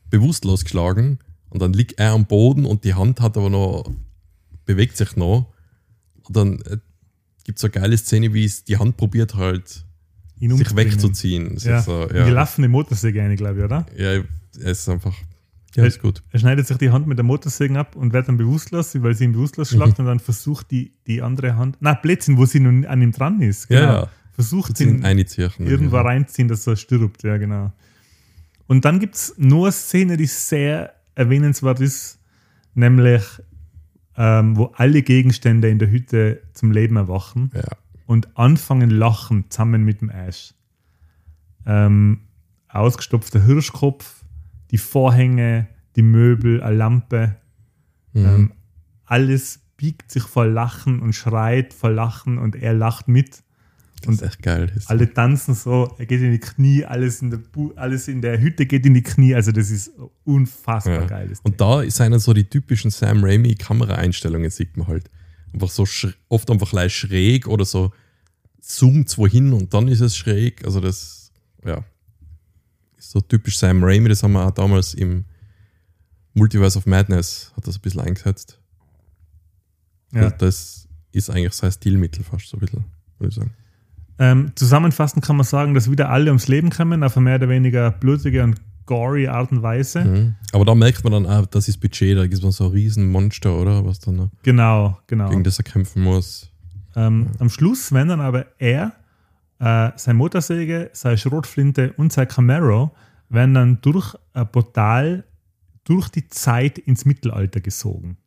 bewusstlos geschlagen und dann liegt er am Boden und die Hand hat aber noch, bewegt sich noch. Und dann äh, gibt es so eine geile Szene, wie es die Hand probiert halt, Ihn sich wegzuziehen. Das Ja. ist so, Die ja, laufende Motorsäge eine, glaube ich, oder? ja, er ist einfach, ja, ist gut. Er schneidet sich die Hand mit der Motorsäge ab und wird dann bewusstlos, weil sie ihn bewusstlos Mhm. schlagt und dann versucht die, die andere Hand, na Blödsinn, wo sie nun an ihm dran ist. Ja, Genau. ja. Versucht Sind ihn irgendwo reinziehen, dass er stirbt, ja, genau. Und dann gibt es nur eine Szene, die sehr erwähnenswert ist, nämlich ähm, wo alle Gegenstände in der Hütte zum Leben erwachen Ja. und anfangen lachen zusammen mit dem Ash. Ähm, ausgestopfter Hirschkopf, die Vorhänge, die Möbel, eine Lampe, Mhm. ähm, alles biegt sich vor Lachen und schreit vor Lachen und er lacht mit. Das ist echt geil. Ist Alle tanzen so, er geht in die Knie, alles in der, Bu alles in der Hütte geht in die Knie. Also das ist unfassbar Ja. geil. Und da ist einer so die typischen Sam Raimi Kameraeinstellungen, sieht man halt. Einfach so oft einfach leicht schräg oder so zoomt wohin und dann ist es schräg. Also das, ja, ist so typisch Sam Raimi. Das haben wir auch damals im Multiverse of Madness, hat das ein bisschen eingesetzt. Ja. Also das ist eigentlich sein Stilmittel fast so ein bisschen, würde ich sagen. Ähm, zusammenfassend kann man sagen, dass wieder alle ums Leben kommen, auf eine mehr oder weniger blutige und gory Art und Weise. Mhm. Aber da merkt man dann auch, das ist Budget, da gibt es so ein Riesenmonster, oder? Was dann Genau, genau. gegen das er kämpfen muss. Ähm, am Schluss, wenn dann aber er, äh, seine Motorsäge, seine Schrotflinte und sein Camaro werden dann durch ein Portal durch die Zeit ins Mittelalter gesogen.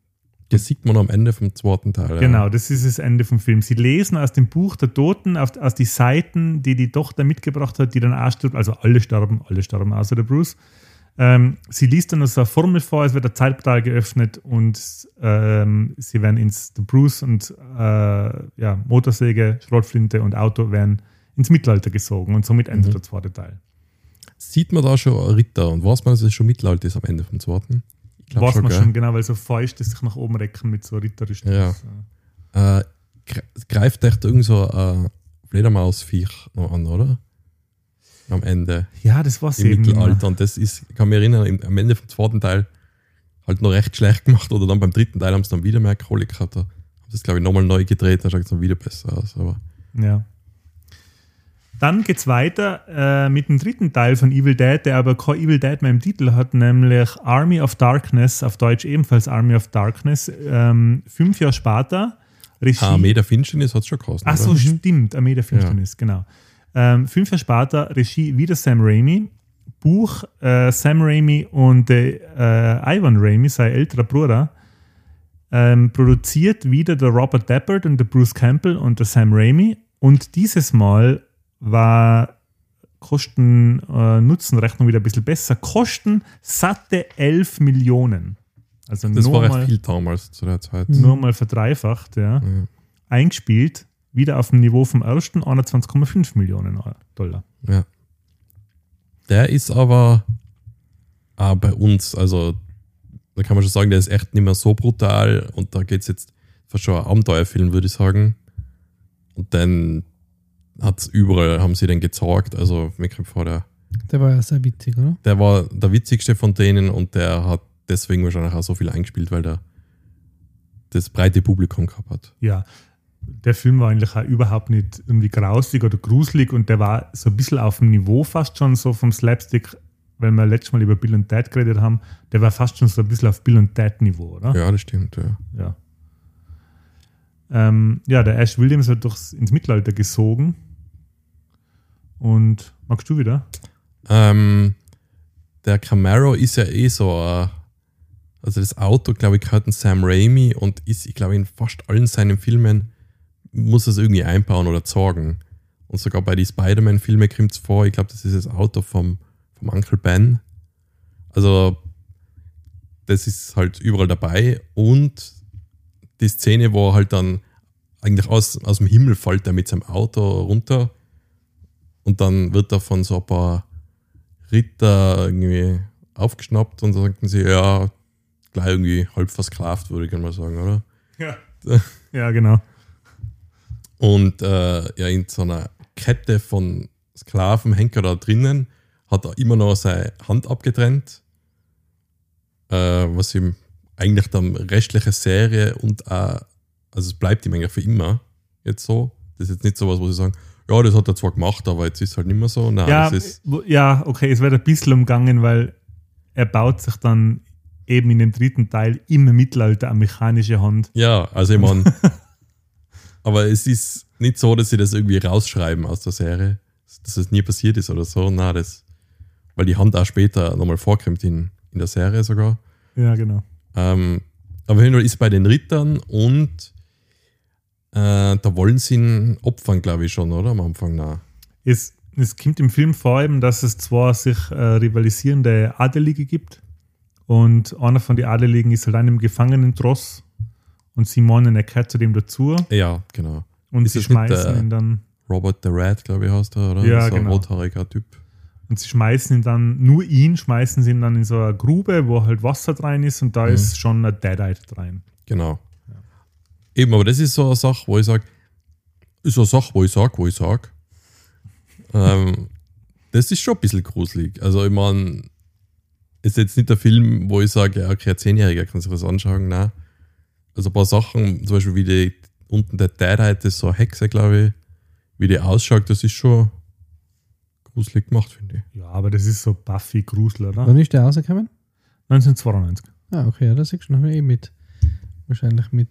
Das sieht man am Ende vom zweiten Teil. ja. Genau, das ist das Ende vom Film. Sie lesen aus dem Buch der Toten, auf, aus die Seiten, die die Tochter mitgebracht hat, die dann auch stirbt. Also alle sterben, alle sterben, außer der Bruce. Ähm, sie liest dann so eine Formel vor, es wird ein Zeitportal geöffnet und ähm, sie werden ins, der Bruce und äh, ja, Motorsäge, Schrotflinte und Auto werden ins Mittelalter gesogen und somit endet der zweite Teil. Sieht man da schon Ritter und weiß man, dass es schon Mittelalter ist am Ende vom zweiten? Glaub Weiß man gell? schon genau, weil so Fäuste sich nach oben recken mit so Ritterrüstung. Ja. Äh, gre- greift echt irgend so ein Fledermausviech noch an, oder? Am Ende. ja, das war Im eben. mehr. Mittelalter. Und das ist, ich kann mich erinnern, im, am Ende vom zweiten Teil halt noch recht schlecht gemacht. Oder dann beim dritten Teil haben sie dann wieder mehr Kohle gehabt. Da haben sie das, glaube ich, nochmal neu gedreht, da schaut es dann wieder besser aus. Aber Ja. Dann geht es weiter äh, mit dem dritten Teil von Evil Dead, der aber kein Evil Dead mehr im Titel hat, nämlich Army of Darkness, auf Deutsch ebenfalls Army of Darkness. Ähm, fünf Jahre später. Regie. Armee der Finsternis hat es schon gekostet. Ach so, oder? stimmt, Armee der Finsternis, genau. Ähm, fünf Jahre später, Regie wieder Sam Raimi. Buch äh, Sam Raimi und äh, Ivan Raimi, sein älterer Bruder. Ähm, produziert wieder der Robert Deppard und der Bruce Campbell und der Sam Raimi. Und dieses Mal war Kosten-Nutzen-Rechnung wieder ein bisschen besser. Kosten satte 11 Millionen. Also Das nur, war recht mal, viel damals zu der Zeit. nur mal verdreifacht, ja Ja. eingespielt, wieder auf dem Niveau vom ersten 21,5 Millionen Dollar. Ja. Der ist aber auch bei uns, also da kann man schon sagen, der ist echt nicht mehr so brutal und da geht es jetzt fast schon ein Abenteuerfilm, würde ich sagen. Und dann hat es überall, haben sie den gezeigt, also mir kommt vor, der, Der war ja sehr witzig, oder? der war der witzigste von denen und der hat deswegen wahrscheinlich auch so viel eingespielt, weil der das breite Publikum gehabt hat. Ja, der Film war eigentlich auch überhaupt nicht irgendwie grausig oder gruselig und der war so ein bisschen auf dem Niveau fast schon so vom Slapstick, weil wir letztes Mal über Bill und Ted geredet haben, der war fast schon so ein bisschen auf Bill und Ted Niveau, oder? Ja, das stimmt, ja. Ja. Ähm, ja, der Ash Williams wird durchs, ins Mittelalter gesogen. Und magst du wieder? Ähm, der Camaro ist ja eh so, äh, also das Auto, glaube ich, gehört Sam Raimi und ist, ich glaube, in fast allen seinen Filmen muss es irgendwie einbauen oder sorgen. Und sogar bei den Spider-Man-Filmen kommt es vor, ich glaube, das ist das Auto vom, vom Uncle Ben. Also, das ist halt überall dabei und die Szene, wo er halt dann eigentlich aus, aus dem Himmel fällt er mit seinem Auto runter und dann wird er von so ein paar Ritter irgendwie aufgeschnappt und dann sagten sie, ja, gleich irgendwie halb versklavt, würde ich mal sagen, oder? Ja. ja, genau. Und äh, ja, in so einer Kette von Sklaven hängt er da drinnen, hat er immer noch seine Hand abgetrennt, äh, was ihm eigentlich dann restliche Serie und auch, also es bleibt ihm eigentlich für immer jetzt so. Das ist jetzt nicht so was, wo sie sagen, ja, das hat er zwar gemacht, aber jetzt ist es halt nicht mehr so. Nein, Ja, das ja, okay, es wird ein bisschen umgangen, weil er baut sich dann eben in dem dritten Teil im Mittelalter eine mechanische Hand. ja, also ich meine, aber es ist nicht so, dass sie das irgendwie rausschreiben aus der Serie, dass es nie passiert ist oder so. Nein, das, weil die Hand auch später nochmal vorkommt in, in der Serie sogar. Ja, genau. Ähm, aber wenn du ist bei den Rittern und äh, da wollen sie ihn opfern, glaube ich schon, oder? Am Anfang, na. Es, es kommt im Film vor allem, dass es zwar sich äh, rivalisierende Adelige gibt und einer von den Adeligen ist halt einem Gefangenentross und sie meinen, er gehört zu dem dazu Ja, genau. und Ist sie es nicht schmeißen der- ihn dann Robert the Rat, glaube ich, heißt er, oder? Ja, so ein genau. rothaariger Typ. und sie schmeißen ihn dann, nur ihn schmeißen sie ihn dann in so eine Grube, wo halt Wasser drin ist und da Mhm. ist schon ein Deadite rein. Genau. Eben, aber das ist so eine Sache, wo ich sage, ist so eine Sache, wo ich sage, wo ich sage. ähm, das ist schon ein bisschen gruselig. Also, ich meine, ist jetzt nicht der Film, wo ich sage, ja, okay, ein Zehnjähriger kann sich das anschauen, nein. Also, ein paar Sachen, zum Beispiel wie die unten der Deadheit, das ist so eine Hexe, glaube ich, wie die ausschaut, das ist schon gruselig gemacht, finde ich. Ja, aber das ist so Buffy Grusel, oder? Wann ist der rausgekommen? 1992. Ah, okay, ja, das ist schon habe ich eh mit. Wahrscheinlich mit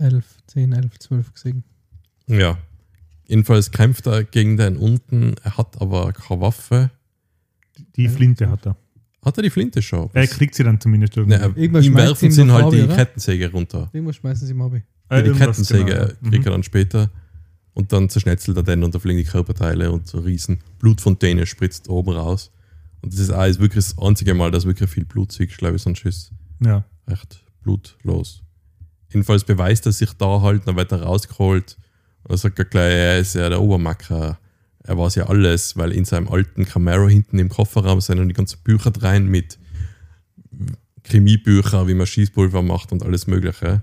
11, 10, 11, 12 gesehen. Ja. Jedenfalls kämpft er gegen den unten, er hat aber keine Waffe. Die Flinte hat er. Hat er die Flinte schon? Er kriegt sie dann zumindest irgendwie. Ne, er- Irgendwas ihm werfen sie halt Farbe, die oder? Kettensäge runter. Irgendwas schmeißen sie mal ab. Äh, Ja, die irgendwas, Kettensäge genau, ja. kriegt er dann später. Und dann zerschnetzelt er den und da fliegen die Körperteile und so riesen Blutfontäne spritzt oben raus. Und das ist ist wirklich das einzige Mal, dass wirklich viel Blut glaube ich, sonst ist Mhm. Ja. recht blutlos. Jedenfalls beweist er sich da halt, dann wird er rausgeholt und dann sagt er gleich, er ist ja der Obermacker. Er weiß ja alles, weil in seinem alten Camaro hinten im Kofferraum sind dann die ganzen Bücher rein mit Chemiebücher, wie man Schießpulver macht und alles Mögliche.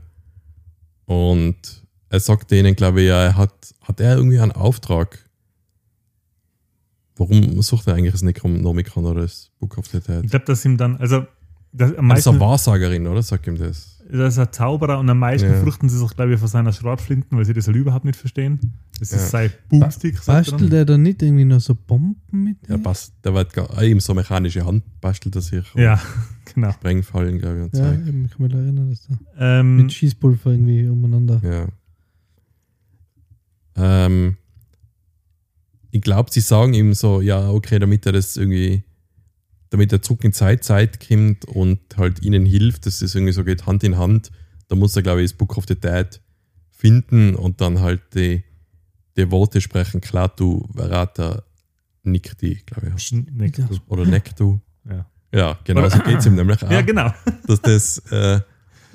Und er sagt denen, glaube ich, ja, er hat, hat er irgendwie einen Auftrag. Warum sucht er eigentlich das Necronomicon oder das Book of the Dead? Ich glaube, dass ihm dann, also das, am Er ist meisten, eine Wahrsagerin, oder? Sag ihm das. Das ist ein Zauberer und am meisten Ja. fürchten sie sich, glaube ich, vor seiner Schrotflinten, weil sie das halt überhaupt nicht verstehen. Das Ja. ist sein Boomstick. er Bastelt dann. der da nicht irgendwie noch so Bomben mit? Ja, passt. Der wird gar, eben so mechanische Hand bastelt er sich. Ja, genau. Sprengfallen, glaube ich, und ja, Zeug. eben, ich kann mich da erinnern, dass da Ähm, mit Schießpulver irgendwie umeinander. Ja. Ähm, ich glaube, sie sagen ihm so, ja, okay, damit er das irgendwie, damit er zurück in Zeit, Zeit kommt und halt ihnen hilft, dass es irgendwie so geht, Hand in Hand, da muss er, glaube ich, das Book of the Dead finden und dann halt die, die Worte sprechen, klar, du, Verrata, nick die, glaube ich. Du. Oder neck du. Ja. Ja, genau so geht es ihm nämlich auch. ja, genau. dass das, äh,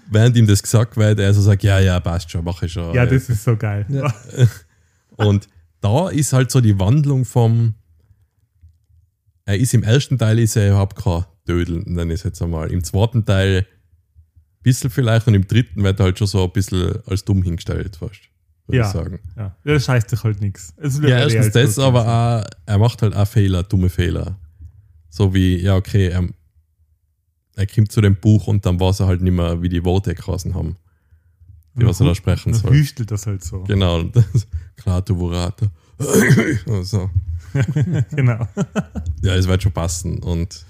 während ihm das gesagt wird, er so sagt, ja, ja, passt schon, mache ich schon. Ja, das ist so geil. Ja. Und da ist halt so die Wandlung vom, er ist im ersten Teil ist er überhaupt kein Dödel, nenne ich es jetzt einmal. Im zweiten Teil ein bisschen vielleicht und im dritten wird er halt schon so ein bisschen als dumm hingestellt, fast, würde Ja. ich sagen. Ja, das scheißt sich halt nichts. Ja, erstens das, aber auch, er macht halt auch Fehler, dumme Fehler. So wie, ja, okay, er, er kommt zu dem Buch und dann weiß er halt nicht mehr, wie die Worte geheißen haben, die was er da sprechen Dann soll. hüstelt das halt so. Genau, und klar, du Vorate. also, genau. ja, es wird schon passen. Und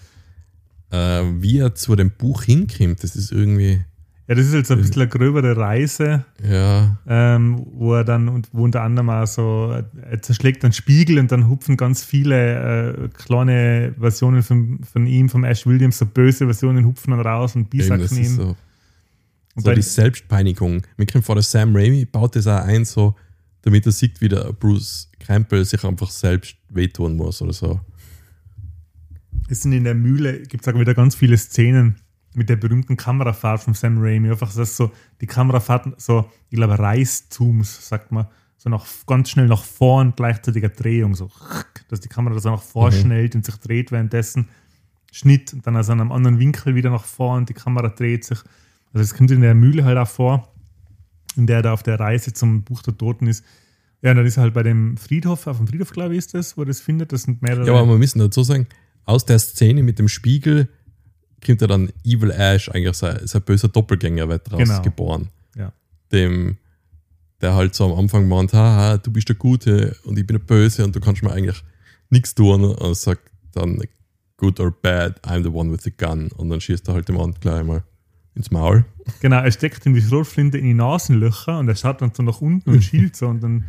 äh, wie er zu dem Buch hinkommt, das ist irgendwie, Ja, das ist jetzt ein bisschen eine gröbere Reise, ja, ähm, wo er dann und wo unter anderem auch so, er zerschlägt einen Spiegel und dann hupfen ganz viele äh, kleine Versionen von, von ihm, vom Ash Williams, so böse Versionen hupfen dann raus und bisacken ihn. so. und So die Selbstpeinigung. Mir kommt vor, der Sam Raimi baut das auch ein, so, damit er sieht, wie der Bruce Campbell sich einfach selbst wehtun muss oder so. es sind in der Mühle, gibt es auch wieder ganz viele Szenen, mit der berühmten Kamerafahrt von Sam Raimi. Einfach, dass so die Kamerafahrt so, ich glaube, Reißzooms, sagt man, so nach, ganz schnell nach vorn, gleichzeitiger Drehung, so, dass die Kamera so nach vor Mhm. schnellt und sich dreht währenddessen. Schnitt und dann also an einem anderen Winkel wieder nach vorn, die Kamera dreht sich. Also das kommt in der Mühle halt auch vor, in der er da auf der Reise zum Buch der Toten ist. Ja, und dann ist er halt bei dem Friedhof, auf dem Friedhof, glaube ich, ist das, wo er das findet. Das sind mehrere. Ja, aber wir müssen dazu sagen, aus der Szene mit dem Spiegel kommt ja dann Evil Ash, eigentlich sein, sein böser Doppelgänger, wird daraus Genau. geboren. Ja. Dem, der halt so am Anfang meint, haha, du bist der Gute und ich bin der Böse und du kannst mir eigentlich nichts tun. Und sagt dann, good or bad, I'm the one with the gun. Und dann schießt er halt dem anderen gleich mal ins Maul. Genau, er steckt ihm die Schrotflinte in die Nasenlöcher und er schaut dann so nach unten und schielt so und dann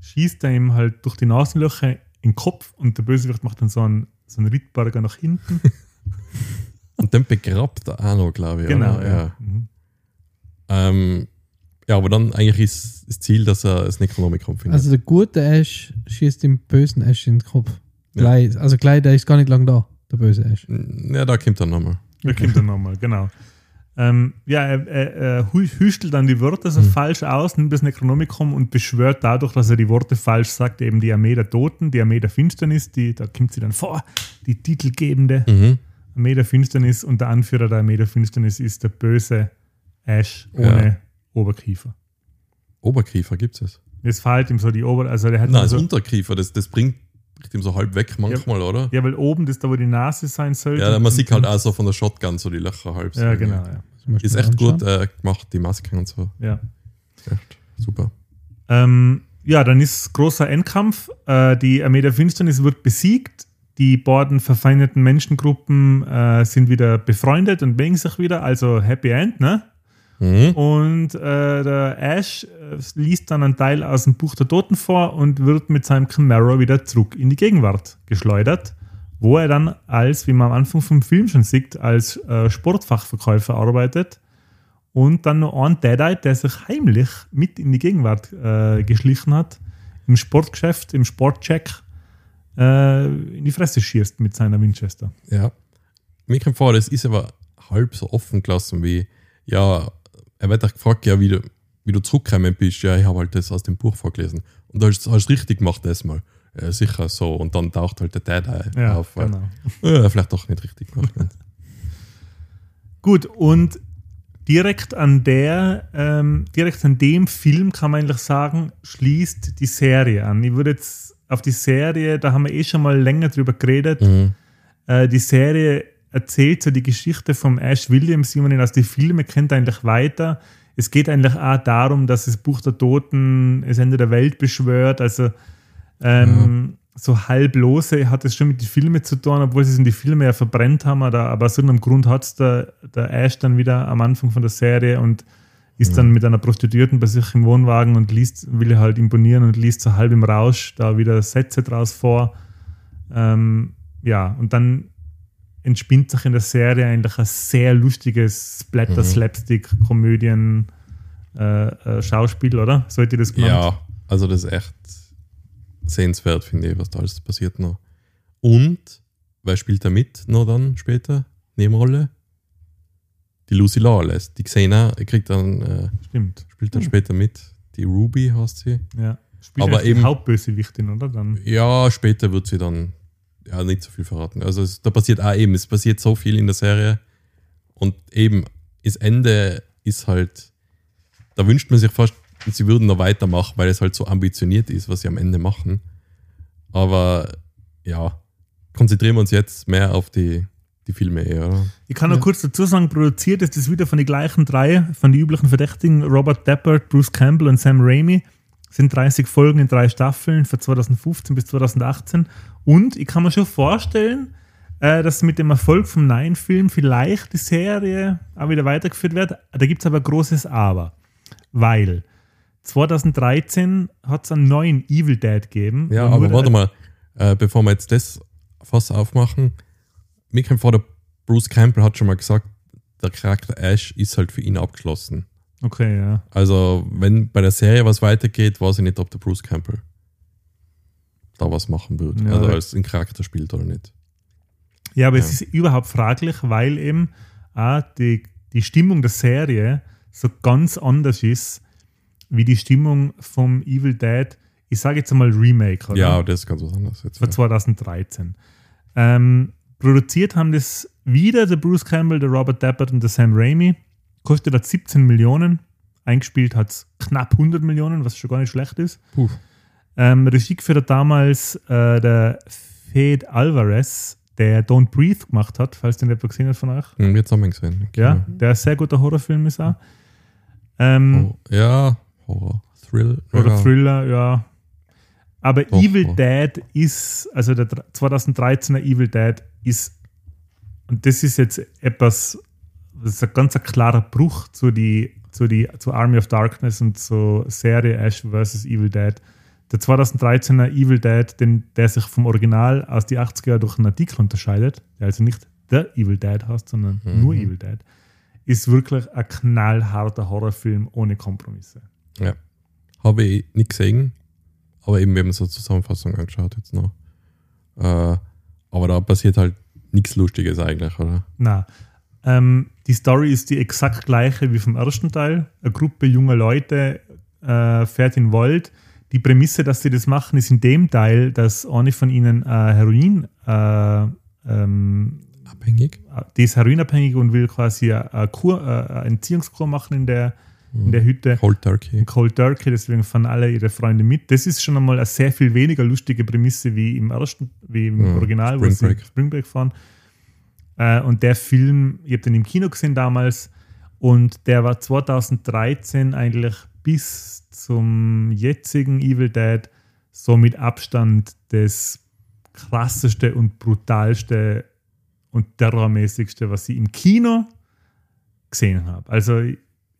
schießt er ihm halt durch die Nasenlöcher in den Kopf und der Bösewicht macht dann so einen, so einen Rittberger nach hinten. Und dann begrabt er auch noch, glaube ich. genau, oder? ja. Mhm. Ähm, ja, aber dann eigentlich ist das Ziel, dass er das Necronomicon findet. Also der gute Ash schießt dem bösen Ash in den Kopf. Ja. Gleich, also gleich, der ist gar nicht lang da, der böse Ash. ja, da kommt er nochmal. Da kommt er nochmal, genau. Ähm, ja, er, er, er hü- hüstelt dann die Wörter so falsch aus, nimmt das Necronomicon und beschwört dadurch, dass er die Worte falsch sagt, eben die Armee der Toten, die Armee der Finsternis, die, da kommt sie dann vor, die titelgebende Mhm. Armee der Finsternis und der Anführer der Armee der Finsternis ist der böse Ash ohne Ja. Oberkiefer. Oberkiefer gibt es. Das fehlt ihm so die Ober... Also der hat Nein, so, das Unterkiefer, das, das bringt, bringt ihm so halb weg manchmal, oder? Ja, weil oben das da, wo die Nase sein sollte. Ja, man sieht halt auch so von der Shotgun so die Löcher halb. Ja, genau, ja. Ist echt anschauen. gut äh, gemacht, die Masken und so. ja. Echt super. Ähm, ja, dann ist großer Endkampf. Äh, die Armee der Finsternis wird besiegt. Die beiden verfeindeten Menschengruppen äh, sind wieder befreundet und mögen sich wieder. Also Happy End, ne? Mhm. Und äh, der Ash äh, liest dann einen Teil aus dem Buch der Toten vor und wird mit seinem Camaro wieder zurück in die Gegenwart geschleudert, wo er dann als, wie man am Anfang vom Film schon sieht, als äh, Sportfachverkäufer arbeitet und dann noch ein Deadeye, der sich heimlich mit in die Gegenwart äh, geschlichen hat, im Sportgeschäft, im Sportcheck äh, in die Fresse schießt mit seiner Winchester. Ja. Mir kommt vor, das ist aber halb so offen gelassen wie, ja, er wird auch gefragt, ja, wie du, wie du zurückgekommen bist. Ja, ich habe halt das aus dem Buch vorgelesen. Und da hast du richtig gemacht, das mal. Ja, sicher so. Und dann taucht halt der Dad Ja, auf. weil- genau. Ja, vielleicht doch nicht richtig gemacht. Gut, und direkt an der, ähm, direkt an dem Film kann man eigentlich sagen, schließt die Serie an. Ich würde jetzt auf die Serie, da haben wir eh schon mal länger drüber geredet. mhm. Äh, die Serie erzählt so die Geschichte von Ash Williams, wie man ihn aus den Filmen kennt, eigentlich weiter. Es geht eigentlich auch darum, dass das Buch der Toten das Ende der Welt beschwört. Also ähm, so halblose hat es schon mit den Filmen zu tun, obwohl sie es in die Filme ja verbrennt haben. Oder, aber aus irgendeinem Grund hat es der, der Ash dann wieder am Anfang von der Serie und ist dann mit einer Prostituierten bei sich im Wohnwagen und liest, will halt imponieren und liest so halb im Rausch da wieder Sätze draus vor. Ähm, ja, und dann entspinnt sich in der Serie eigentlich ein sehr lustiges Splatter-Slapstick-Komödien- äh, äh, Schauspiel, oder? Sollte das genannt? Ja, also das ist echt sehenswert, finde ich, was da alles passiert noch. Und, wer spielt da mit noch dann später? Nebenrolle? Die Lucy Lawless. Die Xena kriegt dann, äh, Stimmt. spielt dann später mit. Die Ruby heißt sie. Ja. Spielt Aber eben- die Hauptbösewichtin, oder? Dann. Ja, später wird sie dann ja nicht so viel verraten. Also es, da passiert auch eben, es passiert so viel in der Serie. Und eben, das Ende ist halt, da wünscht man sich fast, sie würden noch weitermachen, weil es halt so ambitioniert ist, was sie am Ende machen. Aber ja, konzentrieren wir uns jetzt mehr auf die, die Filme eher. oder? Ich kann noch Ja. kurz dazu sagen, produziert ist das wieder von den gleichen drei, von den üblichen Verdächtigen, Robert Deppert, Bruce Campbell und Sam Raimi. Sind 30 Folgen in drei Staffeln von 2015 bis 2018. Und ich kann mir schon vorstellen, äh, dass mit dem Erfolg vom neuen Film vielleicht die Serie auch wieder weitergeführt wird. Da gibt es aber ein großes Aber. Weil 2013 hat es einen neuen Evil Dead gegeben. Ja, aber warte mal, äh, bevor wir jetzt das Fass aufmachen, mir kommt vor, der Bruce Campbell hat schon mal gesagt, der Charakter Ash ist halt für ihn abgeschlossen. Okay, ja. Also, wenn bei der Serie was weitergeht, weiß ich nicht, ob der Bruce Campbell da was machen wird. Ja, also als ein Charakter spielt oder nicht. Ja, aber Ja. es ist überhaupt fraglich, weil eben auch die, die Stimmung der Serie so ganz anders ist, wie die Stimmung vom Evil Dead, ich sage jetzt einmal Remake, oder? Ja, das ist ganz was anderes jetzt. Von 2013. Ähm, produziert haben das wieder der Bruce Campbell, der Robert Dappert und der Sam Raimi. Kostet hat 17 Millionen. Eingespielt hat es knapp 100 Millionen, was schon gar nicht schlecht ist. Puh. Ähm, Regie geführt hat damals äh, der Fed Alvarez, der Don't Breathe gemacht hat, falls den jemand gesehen hat von euch. Hm, Jetzt haben wir ihn gesehen. Ja, der ein sehr guter Horrorfilm ist auch. Ähm, Oh, ja, Horror, Thrill. Oder ja. Thriller, ja. Aber Doch, Evil. Dead ist, also der 2013er Evil Dead ist, und das ist jetzt etwas, das ist ein ganz klarer Bruch zu die, zu die zu Army of Darkness und zur Serie Ash vs. Evil Dead. Der 2013er Evil Dead, den, der sich vom Original aus die 80er Jahre durch einen Artikel unterscheidet, der also nicht The Evil Dead heißt, sondern nur Evil Dead, ist wirklich ein knallharter Horrorfilm ohne Kompromisse. Ja. Habe ich nicht gesehen, aber eben, wir haben so eine Zusammenfassung angeschaut jetzt noch. Äh, aber da passiert halt nichts Lustiges eigentlich, oder? Na, ähm, die Story ist die exakt gleiche wie vom ersten Teil. Eine Gruppe junger Leute äh, fährt in Wald. Die Prämisse, dass sie das machen, ist in dem Teil, dass eine von ihnen äh, Heroin, äh, ähm, Abhängig? die ist heroinabhängig und will quasi eine, Kur, äh, eine Entziehungskur machen in der, in der Hütte. Cold Turkey. Cold Turkey, deswegen fahren alle ihre Freunde mit. Das ist schon einmal eine sehr viel weniger lustige Prämisse wie im ersten, wie im Ja, Original, Spring wo sie Break. Spring Break fahren. Äh, und der Film, ich habe den im Kino gesehen damals und der war 2013 eigentlich bis zum jetzigen Evil Dead so mit Abstand das krasseste und brutalste und terrormäßigste, was ich im Kino gesehen habe. Also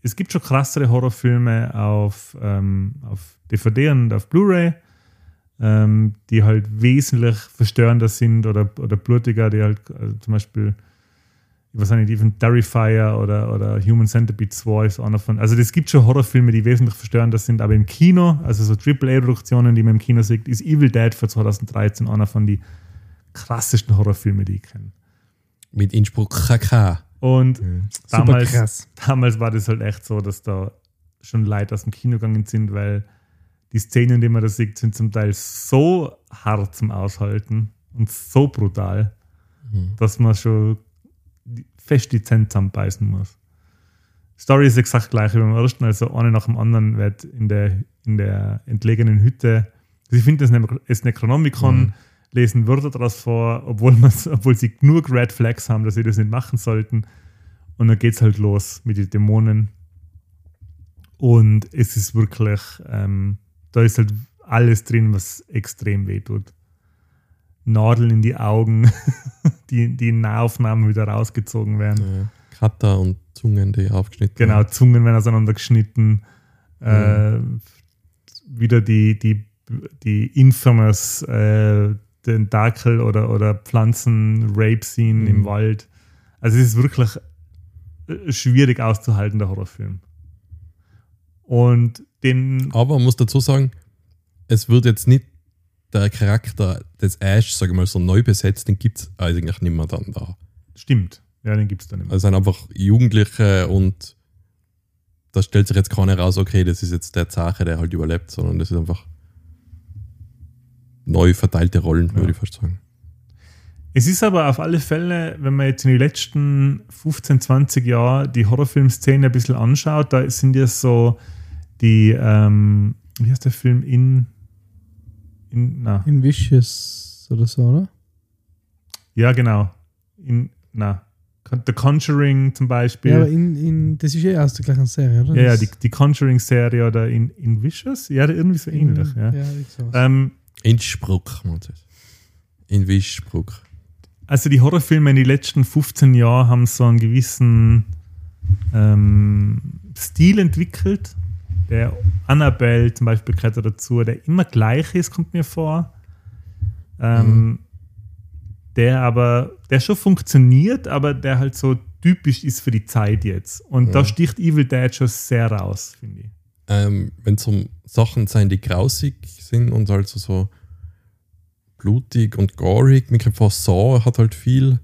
es gibt schon krassere Horrorfilme auf, ähm, auf DVD und auf Blu-ray, ähm, die halt wesentlich verstörender sind oder, oder blutiger, die halt also zum Beispiel, ich weiß nicht, even Terrifier oder, oder Human Centipede 2 ist einer von. Also es gibt schon Horrorfilme, die wesentlich verstörender sind, aber im Kino, also so AAA-Produktionen, die man im Kino sieht, ist Evil Dead für 2013 einer von den krassesten Horrorfilmen, die ich kenne. Mit Innsbruck KK. Und Super damals, krass. damals war das halt echt so, dass da schon Leute aus dem Kino gegangen sind, weil die Szenen, die man da sieht, sind zum Teil so hart zum Aushalten und so brutal, dass man schon fest die Zähne zusammenbeißen muss. Story ist exakt gleich wie beim ersten, also eine nach dem anderen wird in der, in der entlegenen Hütte, sie finden das Nemo- das Necronomicon, lesen Wörter daraus vor, obwohl, obwohl sie genug Red Flags haben, dass sie das nicht machen sollten. Und dann geht es halt los mit den Dämonen. Und es ist wirklich, ähm, da ist halt alles drin, was extrem wehtut. Nadeln in die Augen, die, die in Nahaufnahmen wieder rausgezogen werden. Ja. Cutter und Zungen, die aufgeschnitten Genau, Zungen werden auseinandergeschnitten. Äh, wieder die, die, die infamous äh, Tentakel- oder, oder Pflanzen-Rape-Scene im Mhm. Wald. Also es ist wirklich äh, schwierig auszuhalten, der Horrorfilm. Und den, Aber man muss dazu sagen, es wird jetzt nicht der Charakter des Ash, sage ich mal, so neu besetzt, den gibt es eigentlich nicht mehr dann da. stimmt, ja, den gibt es da nicht mehr. Also sind einfach Jugendliche und da stellt sich jetzt keiner raus, okay, das ist jetzt der Zache, der halt überlebt, sondern das ist einfach neu verteilte Rollen, Ja. würde ich fast sagen. Es ist aber auf alle Fälle, wenn man jetzt in den letzten 15, 20 Jahren die Horrorfilmszene ein bisschen anschaut, da sind ja so die, ähm, wie heißt der Film? In, in na, In Vicious oder so, oder? ja, genau. In, na, The Conjuring zum Beispiel. Ja, aber in, in, das ist eh aus der gleichen Serie, oder? ja, ja, die, die Conjuring-Serie oder in, in Vicious? Ja, irgendwie so ähnlich. Ja. Ja, sowas. Ähm, Innsbruck, man das. In Wischbruck. also die Horrorfilme in den letzten 15 Jahren haben so einen gewissen ähm, Stil entwickelt. Der Annabelle zum Beispiel gehört da dazu, der immer gleich ist, kommt mir vor. Ähm, Der aber, der schon funktioniert, aber der halt so typisch ist für die Zeit jetzt. Und da Ja. sticht Evil Dead schon sehr raus, finde ich. Ähm, Wenn es um Sachen sein, die grausig sind und also so blutig und gorig, mir kommt vor, Saw hat halt viel,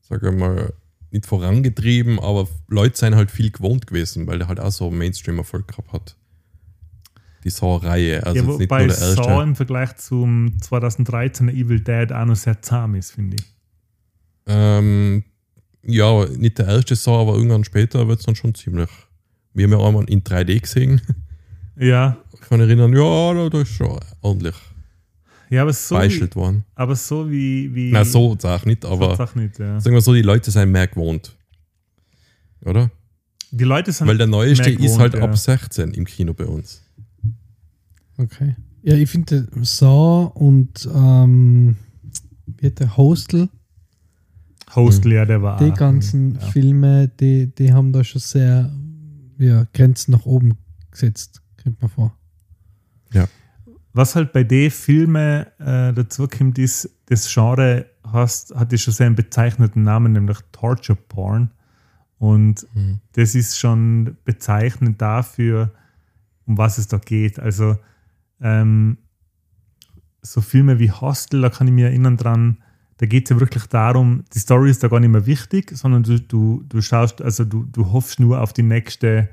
sage ich mal, nicht vorangetrieben, aber Leute sind halt viel gewohnt gewesen, weil der halt auch so Mainstream-Erfolg gehabt hat. Die Saw-Reihe. Also ja, jetzt nicht wobei nur der erste. Saw im Vergleich zum 2013er Evil Dead auch noch sehr zahm ist, finde ich. Ähm, ja, nicht der erste Saw, aber irgendwann später wird es dann schon ziemlich. Wir haben ja einmal in 3D gesehen. Ja, Ich kann mich erinnern, ja, da ist schon ordentlich ja aber so wie, worden. aber so wie, wie Na, so auch nicht, aber Sag nicht, ja. sagen wir so, die Leute sind mehr gewohnt. Oder? Die Leute sind Weil der neueste mehr ist halt gewohnt, ab 16 im Kino bei uns. Okay. Ja, ich finde Saw und ähm, wie hat der Hostel, Hostel, ja, der war die ganzen ja. Filme, die, die haben da schon sehr ja, Grenzen nach oben gesetzt, kommt man vor. Was halt bei den Filmen äh, dazu kommt, ist, das Genre hast, hat ja schon sehr einen bezeichneten Namen, nämlich Torture Porn. Und Mhm. das ist schon bezeichnend dafür, um was es da geht. Also ähm, so Filme wie Hostel, da kann ich mich erinnern dran, da geht es ja wirklich darum, die Story ist da gar nicht mehr wichtig, sondern du, du, du schaust, also du, du hoffst nur auf die nächste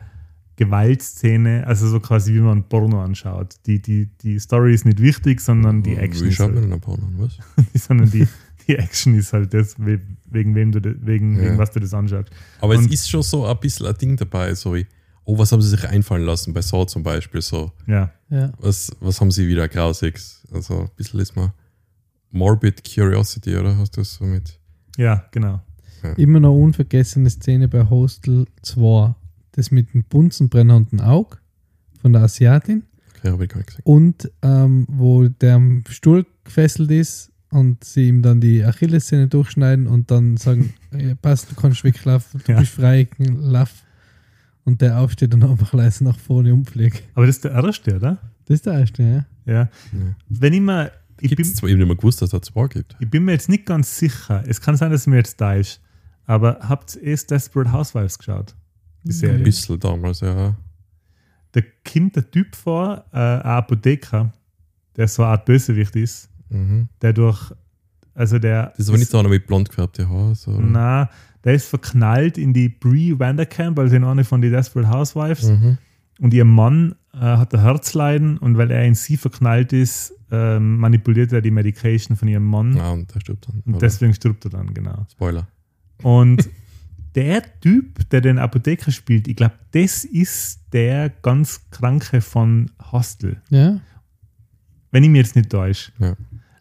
Gewaltszene, also so quasi wie man Porno anschaut. Die, die, die Story ist nicht wichtig, sondern die Action Wie ist schaut man halt, denn ein Porno an, was? sondern die, die Action ist halt das, we- wegen wem du, das- wegen, Ja. wegen was du das anschaust. Aber Und- es ist schon so ein bisschen ein Ding dabei, so wie, oh, was haben sie sich einfallen lassen bei Saw zum Beispiel, so, Ja. Ja. was, was haben sie wieder Grausiges? Also ein bisschen ist mal Morbid Curiosity, oder hast du das so mit? Ja, genau. Immer noch unvergessene Szene bei Hostel 2. Das mit dem bunsenbrennenden Auge von der Asiatin Okay, habe ich gar nicht gesehen. und ähm, wo der am Stuhl gefesselt ist und sie ihm dann die Achillessehne durchschneiden und dann sagen, "Ja, passt, du kannst weglaufen, du Ja. bist frei, lauf. Und der aufsteht und einfach leise nach vorne umfliegt. Aber das ist der erste, oder? Das ist der erste, ja. Ja. Ja. Wenn ich mal, ich Gibt bin, es zwar eben nicht mehr gewusst, dass es da zwei gibt. ich bin mir jetzt nicht ganz sicher, es kann sein, dass mir jetzt da ist, aber habt ihr erst Desperate Housewives geschaut? Die Ein Serie. bisschen damals, ja. Da kommt der Typ vor, äh, ein Apotheker, der so eine Art Bösewicht ist, Mhm. der durch, also der. Das ist aber nicht so einer mit blond gefärbte Haare. So. Na, der ist verknallt in die Brie Vanderkamp, also in eine von den Desperate Housewives. Mhm. Und ihr Mann äh, hat ein Herzleiden und weil er in sie verknallt ist, ähm, manipuliert er die Medication von ihrem Mann. Ja, und der stirbt dann. Und deswegen stirbt er dann, genau. Spoiler. Und der Typ, der den Apotheker spielt, ich glaube, das ist der ganz Kranke von Hostel. Ja, Wenn ich mir jetzt nicht täusche. Ja.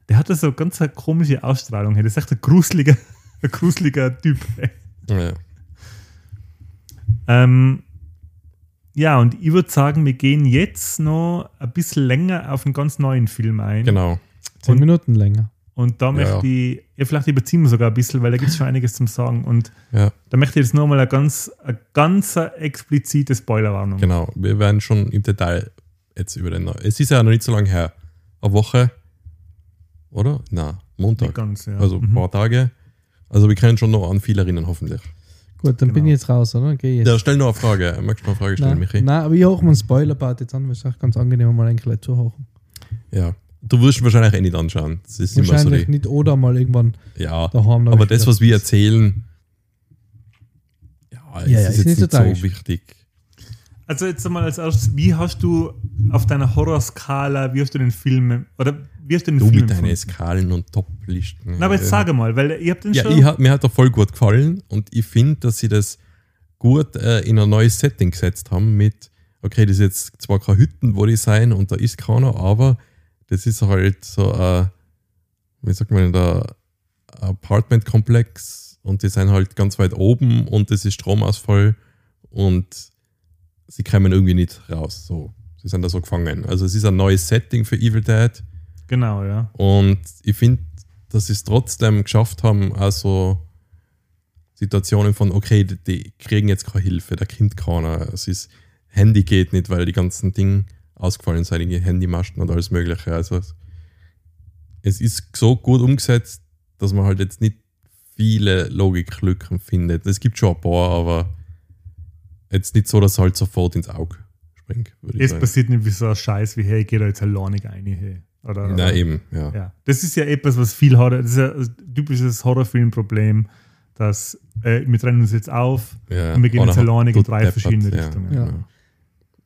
Der hat da so ganz eine komische Ausstrahlung. Das ist echt ein gruseliger, ein gruseliger Typ. Ja. Ähm, ja, und ich würde sagen, wir gehen jetzt noch ein bisschen länger auf einen ganz neuen Film ein. Genau. zehn Und- Minuten länger. Und da Ja, möchte ich, ja, vielleicht überziehen wir sogar ein bisschen, weil da gibt es schon einiges zum Sagen. Und Ja, da möchte ich jetzt nochmal eine ganz, eine ganz explizite Spoilerwarnung. genau. Wir werden schon im Detail jetzt über den. Es ist ja noch nicht so lange her. Eine Woche. Oder? Na, Nicht Montag. ganz, ja. Also ein Mhm. paar Tage. Also wir können schon noch an viel erinnern, hoffentlich. Gut, dann bin Genau. ich jetzt raus, oder? Geh jetzt. Ja, stell noch eine Frage. Magst du mal eine Frage stellen, Nein, Michi? nein, aber ich hoche mir einen Spoiler-Part jetzt an, weil es auch ganz angenehm mal ein zu hochen. Ja. Du wirst ihn wahrscheinlich eh nicht anschauen. Das ist immer so Wahrscheinlich die, nicht oder mal irgendwann Ja, daheim. aber das, was wir erzählen, ja, es Ja, ja, ist ist jetzt nicht nicht so so tragisch. wichtig. Also jetzt einmal als erstes, wie hast du auf deiner Horrorskala, wie hast du den Film, oder wie hast du den Du Film mit deinen? Skalen und Top-Listen. Na, aber jetzt ja. sage mal, weil ihr habt den Ja, schon... hat- mir hat er voll gut gefallen und ich finde, dass sie das gut äh, in ein neues Setting gesetzt haben mit, okay, das ist jetzt zwar keine Hütten, wo die sein und da ist keiner, aber das ist halt so ein, wie sagt man, der Apartment-Komplex und die sind halt ganz weit oben und das ist Stromausfall und sie kommen irgendwie nicht raus. So. Sie sind da so gefangen. Also es ist ein neues Setting für Evil Dead. Genau, ja. Und ich finde, dass sie es trotzdem geschafft haben, also Situationen von, okay, die, die kriegen jetzt keine Hilfe, da kommt keiner. Es ist, Handy geht nicht, weil die ganzen Dinge ausgefallen sind, die Handymasten und alles Mögliche. Also es, ist so gut umgesetzt, dass man halt jetzt nicht viele Logiklücken findet. Es gibt schon ein paar, aber jetzt nicht so, dass es halt sofort ins Auge springt, würde ich Es sagen. passiert nicht wie so ein Scheiß wie, hey, geh da jetzt alleine rein. Hey. Oder, Na oder, eben, ja. Ja, das ist ja etwas, was viel Horror, das ist ja ein typisches Horrorfilmproblem, dass äh, wir trennen uns jetzt auf Ja, und wir gehen jetzt alleine in drei deppert, verschiedene ja, Richtungen. Ja.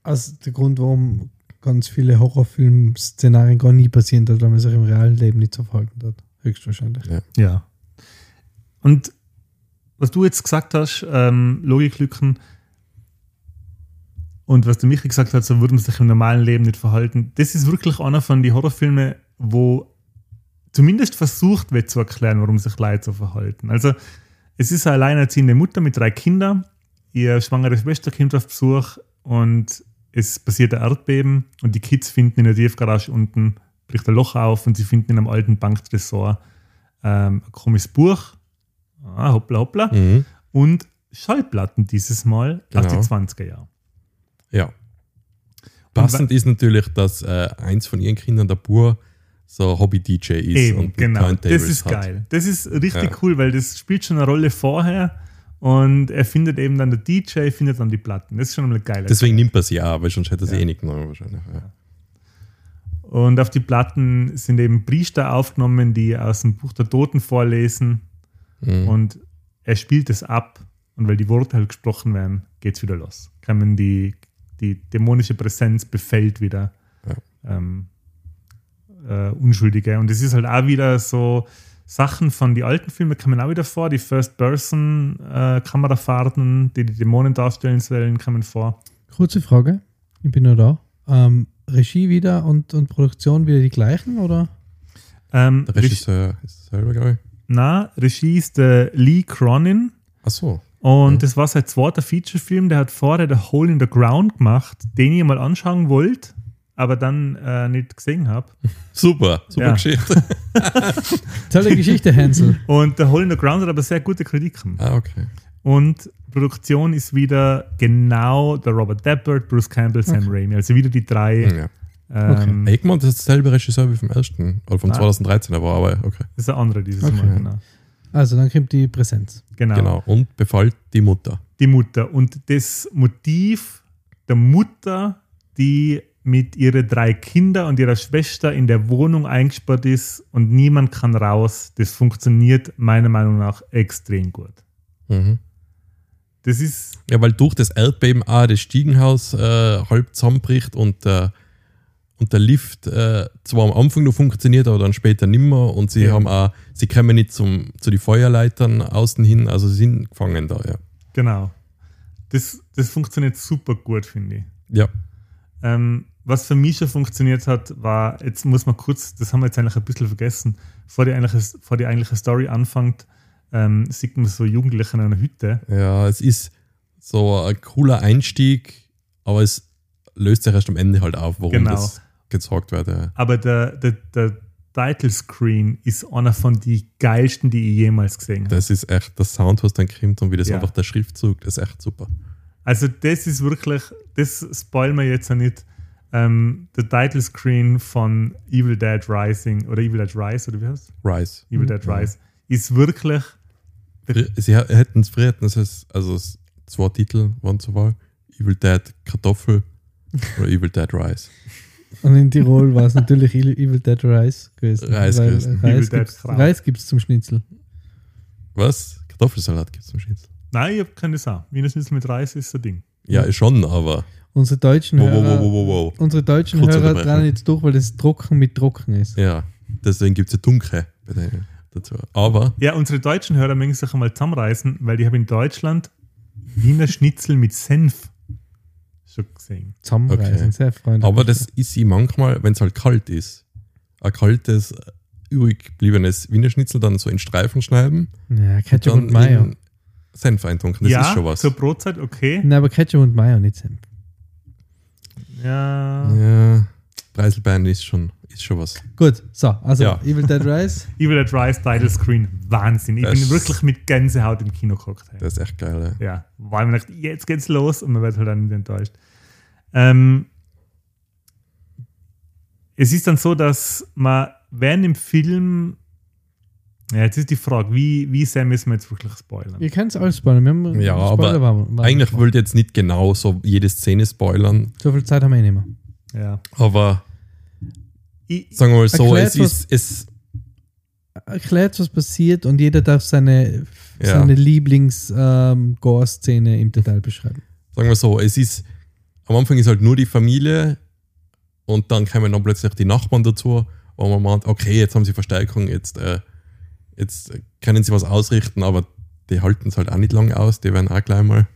Also der Grund, warum ganz viele Horrorfilm-Szenarien gar nie passieren dort, weil man sich im realen Leben nicht so verhalten hat. Höchstwahrscheinlich. Ja. Ja. Und was du jetzt gesagt hast, ähm, Logiklücken und was der Michi gesagt hat, so würde man sich im normalen Leben nicht verhalten, das ist wirklich einer von den Horrorfilmen, wo zumindest versucht wird zu erklären, warum sich Leute so verhalten. Also es ist eine alleinerziehende Mutter mit drei Kindern, ihr schwangere Schwester kommt auf Besuch und es passiert ein Erdbeben und die Kids finden in der Tiefgarage unten, bricht ein Loch auf und sie finden in einem alten Banktresor ähm, ein komisches Buch, ah, hoppla hoppla, Mhm. und Schallplatten dieses Mal aus Genau. die 20er Jahre. Ja. Passend ist natürlich, dass äh, eins von ihren Kindern, der Bur, so Hobby-DJ ist Eben, und genau. Das ist hat. geil. Das ist richtig Ja. cool, weil das spielt schon eine Rolle vorher und er findet eben dann der DJ, findet dann die Platten. Das ist schon einmal geil. Deswegen nimmt er sie auch, weil sonst hätte er sie Ja. eh nicht genommen wahrscheinlich. Ja. Und auf die Platten sind eben Priester aufgenommen, die aus dem Buch der Toten vorlesen Mhm. und er spielt es ab und weil die Worte halt gesprochen werden, geht es wieder los. Kommen die, die dämonische Präsenz befällt wieder ähm, äh, Unschuldige. Und es ist halt auch wieder so Sachen von die alten Filmen kommen auch wieder vor. Die First-Person-Kamerafahrten, die die Dämonen darstellen sollen, kommen vor. Kurze Frage, ich bin nur da. Ähm, Regie wieder und, und Produktion wieder die gleichen, oder? Ähm, Der Regie, Regisseur ist selber, glaube ich. na, Regie ist der Lee Cronin. Ach so. Und Mhm. das war sein zweiter Featurefilm. Der hat vorher The Hole in the Ground gemacht, den ich mal anschauen wollte, aber dann äh, nicht gesehen habe. Super, super Ja. Geschichte. Tolle Geschichte, Hansel. Und The Hole in the Ground hat aber sehr gute Kritiken. ah, okay. Und Produktion ist wieder genau der Robert Deppert, Bruce Campbell, Sam Raimi. Also wieder die drei. Ja. Ähm, Egmont ist derselbe Regisseur wie vom ersten, oder vom Ah. 2013, aber, aber okay. Das ist der andere dieses Okay. Mal, genau. Also dann kommt die Präsenz. genau. Genau. Und befallt die Mutter. Die Mutter. Und das Motiv der Mutter, die mit ihren drei Kindern und ihrer Schwester in der Wohnung eingesperrt ist und niemand kann raus, das funktioniert meiner Meinung nach extrem gut. Mhm. Das ist, Ja, weil durch das Erdbeben auch das Stiegenhaus äh, halb zusammenbricht und der, und der Lift äh, zwar am Anfang noch funktioniert, aber dann später nimmer und sie Ja. haben auch, sie kommen nicht zum, zu den Feuerleitern außen hin, also sie sind gefangen da, ja. genau. Das, das funktioniert super gut, finde ich. Ja, Ähm, was für mich schon funktioniert hat, war, jetzt muss man kurz, das haben wir jetzt eigentlich ein bisschen vergessen, vor die eigentliche, vor die eigentliche Story anfängt, ähm, sieht man so Jugendliche in einer Hütte. ja, es ist so ein cooler Einstieg, aber es löst sich erst am Ende halt auf, warum Genau. das gezeigt wird. Ja. Aber der, der, der Title Screen ist einer von den geilsten, die ich jemals gesehen habe. Das ist echt, das Sound, was dann kommt und wie das Ja. einfach der Schriftzug, das ist echt super. Also das ist wirklich, das spoilen wir jetzt ja nicht. Ähm, der Title Screen von Evil Dead Rising oder Evil Dead Rise oder wie heißt es? Rise. Evil Dead Rise ist wirklich Sie hätten es früher, hätten es, also zwei Titel waren zur Wahl: Evil Dead Kartoffel oder Evil Dead Rice. Und in Tirol war es natürlich Evil Dead Rice gewesen. Reis gewesen. Evil Reis Dead gibt's. Reis gibt's zum Schnitzel. Was? Kartoffelsalat gibt es zum Schnitzel. Nein, ich habe keine Sau. Wiener Schnitzel mit Reis ist ein Ding. Ja, schon, aber. Unsere deutschen Wow, Hörer, wow, wow. Unsere deutschen Kurz Hörer dran jetzt durch, weil das trocken mit trocken ist. Ja, deswegen gibt es ja denen dazu. Aber, Ja, unsere deutschen Hörer mögen sich einmal zusammenreißen, weil die haben in Deutschland Wiener Schnitzel mit Senf schon gesehen. Zusammenreißen, Okay. sehr freundlich. aber das ist sie manchmal, wenn es halt kalt ist, ein kaltes, übrig gebliebenes Wiener Schnitzel dann so in Streifen schneiden, Ja, Ketchup dann und Mayo. Senf eintunken. Das ja, ist schon was. zur Brotzeit okay. Nein, aber Ketchup und Mayo, nicht Senf. Ja. Ja, Preiselbeeren ist schon, ist schon was. Gut, so, also Ja. Evil Dead Rise. Evil Dead Rise Title Screen, Wahnsinn. Ich Das- bin wirklich mit Gänsehaut im Kino geguckt. hey. Das ist echt geil. Ja. Ja, weil man dachte, jetzt geht's los und man wird halt dann nicht enttäuscht. Ähm, es ist dann so, dass man während dem Film, ja, jetzt ist die Frage, wie, wie sehr müssen wir jetzt wirklich spoilern? Ihr kennt es alles spoilern. Wir haben Ja, aber Eigentlich wollte ich jetzt nicht genau so jede Szene spoilern, So viel Zeit haben wir eh nicht mehr. Ja. aber Ich, sagen wir mal so, es ist, es, Erklärt, was passiert und jeder darf seine Ja. seine Lieblings-Gore-Szene im Detail beschreiben. sagen wir so, es ist, am Anfang ist halt nur die Familie und dann kommen dann plötzlich die Nachbarn dazu, wo man meint, okay, jetzt haben sie Verstärkung, jetzt, äh, jetzt können sie was ausrichten, aber die halten es halt auch nicht lange aus, die werden auch gleich mal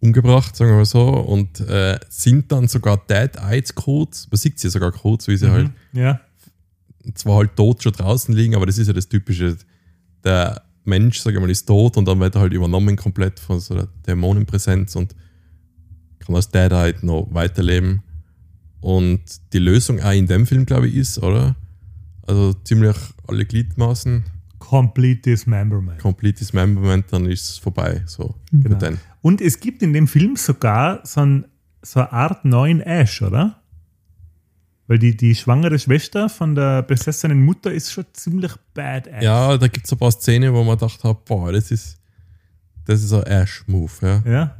umgebracht, sagen wir mal so, und äh, sind dann sogar Dead-Eyes kurz, man sieht sie sogar kurz, wie sie halt Mhm. Ja. zwar halt tot schon draußen liegen, aber das ist ja das Typische. Der Mensch, sag ich mal, ist tot und dann wird er halt übernommen komplett von so einer Dämonenpräsenz und kann als Dead halt noch weiterleben. Und die Lösung auch in dem Film, glaube ich, ist, oder? Also ziemlich alle Gliedmaßen, Complete Dismemberment. complete Dismemberment, dann ist es vorbei. So, Genau. Und es gibt in dem Film sogar so, ein, so eine Art neuen Ash, oder? Weil die, die schwangere Schwester von der besessenen Mutter ist schon ziemlich badass. Ja, da gibt es ein paar Szenen, wo man gedacht hat, boah, das ist, das ist ein Ash-Move, ja. Ja.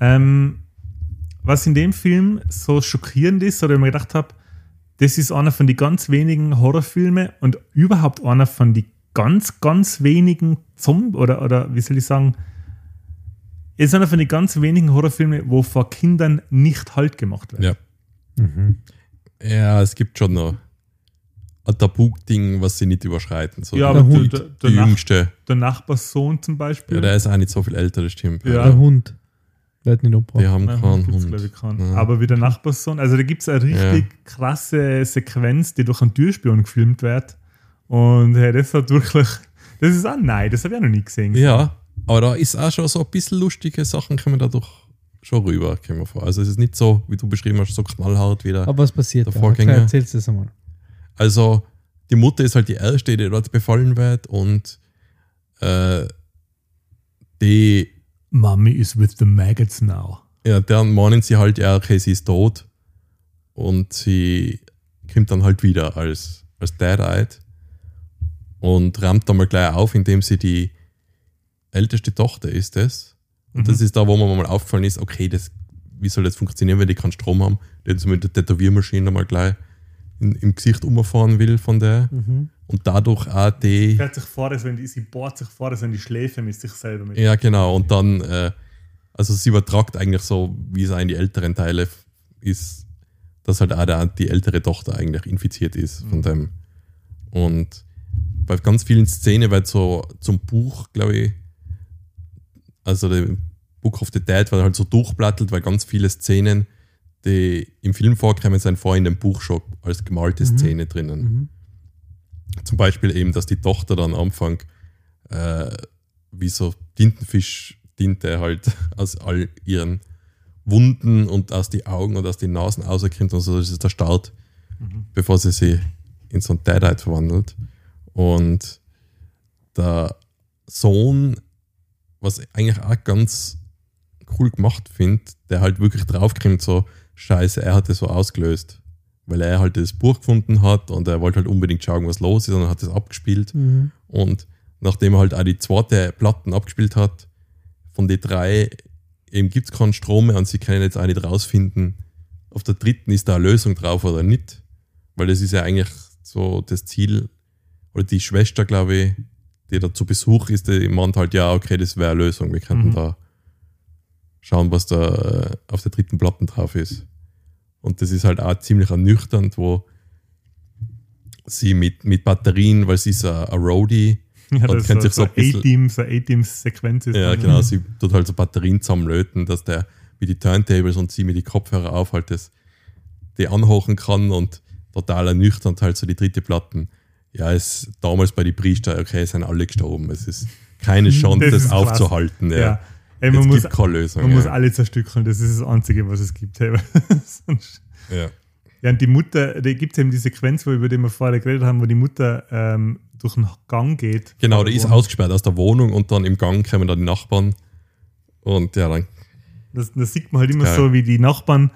Ähm, was in dem Film so schockierend ist, oder ich mir gedacht habe, das ist einer von den ganz wenigen Horrorfilme und überhaupt einer von den ganz, ganz wenigen Zombie oder, oder wie soll ich sagen, ist einer von den ganz wenigen Horrorfilme, wo vor Kindern nicht Halt gemacht wird. Ja. Ja, es gibt schon noch ein Tabu-Ding, was sie nicht überschreiten. So Ja, aber der- die, der Nach- Jüngste. Der Nachbarssohn zum Beispiel. Ja, der ist auch nicht so viel älter, das stimmt. Ja. Der Hund. Wird nicht Die umgebracht. haben Nein, keinen gibt's, Hund. glaub ich, keinen. Ja. Aber wie der Nachbarssohn. Also da gibt es eine richtig krasse Sequenz, die durch einen Türspion gefilmt wird. Und hey, das hat wirklich. Das ist auch nein, das habe ich auch noch nie gesehen. Ja, aber da ist auch schon so ein bisschen lustige Sachen, kommen dadurch schon rüber, kommen wir vor. Also es ist nicht so, wie du beschrieben hast, so knallhart wieder. Aber was passiert Der da? Vorgänger. Okay, erzählst du das einmal. Also die Mutter ist halt die Erste, die dort befallen wird und äh, die, Mommy is with the maggots now. ja, dann meinen sie halt, ja, okay, sie ist tot und sie kommt dann halt wieder als, als Dead-Eyed und rammt dann mal gleich auf, indem sie die älteste Tochter ist das. Und das ist da, wo mir mal aufgefallen ist, okay, das, wie soll das funktionieren, wenn die keinen Strom haben, die jetzt mit der Tätowiermaschine mal gleich in, im Gesicht umfahren will von der. Und dadurch auch die. Fährt sich vor, als wenn die, sie bohrt sich vor, als wenn die Schläfe mit sich selber mit. Ja, genau. Und dann, äh, also sie übertragt eigentlich so, wie es auch in die älteren Teile ist, dass halt auch der, die ältere Tochter eigentlich infiziert ist von dem. Und bei ganz vielen Szenen wird so zum Buch, glaube ich, also der Book of the Dead wird halt so durchblattelt, weil ganz viele Szenen, die im Film vorkommen, sind vorher in dem Buch schon als gemalte Szene drinnen. Zum Beispiel eben, dass die Tochter dann am Anfang äh, wie so Tintenfisch-Tinte halt aus all ihren Wunden und aus die Augen und aus den Nasen rauskommt und so, das ist der Start, bevor sie sich in so ein Deadite verwandelt. Und der Sohn, was ich eigentlich auch ganz cool gemacht finde, der halt wirklich draufkommt, so scheiße, er hat das so ausgelöst. Weil er halt das Buch gefunden hat und er wollte halt unbedingt schauen, was los ist und hat das abgespielt. Und nachdem er halt auch die zweite Platten abgespielt hat, von den drei eben gibt es keinen Strom mehr und sie können jetzt auch nicht rausfinden, auf der dritten ist da eine Lösung drauf oder nicht. Weil das ist ja eigentlich so das Ziel, oder die Schwester, glaube ich, die da zu Besuch ist, die meint halt, ja, okay, das wäre eine Lösung. Wir könnten Mhm. da schauen, was da äh, auf der dritten Platten drauf ist. Und das ist halt auch ziemlich ernüchternd, wo sie mit, mit Batterien, weil sie ist ein, ein Roadie, Ja, Und ist so, sich so ein so bisschen- A-Team, so A-Teams-Sequenz ist. Ja, genau. Sie tut halt so Batterien zusammenlöten, dass der mit die Turntables und sie mit die Kopfhörer auf halt das, die anhochen kann und total ernüchternd halt so die dritte Platten. Ja, es damals bei den Priester, okay, es sind alle gestorben. Es ist keine Chance, Das das, aufzuhalten. Ja. Ja. Ey, Es man muss, gibt keine Lösung. man ja. muss alle zerstückeln, das ist das Einzige, was es gibt. Hey. Ja. Ja, und die Mutter, da gibt es eben die Sequenz, wo, über die wir vorher geredet haben, wo die Mutter ähm, durch einen Gang geht. Genau, der ist ausgesperrt aus der Wohnung und dann im Gang kommen da die Nachbarn. Und ja, dann Das, das sieht man halt immer Geil. so, wie die Nachbarn,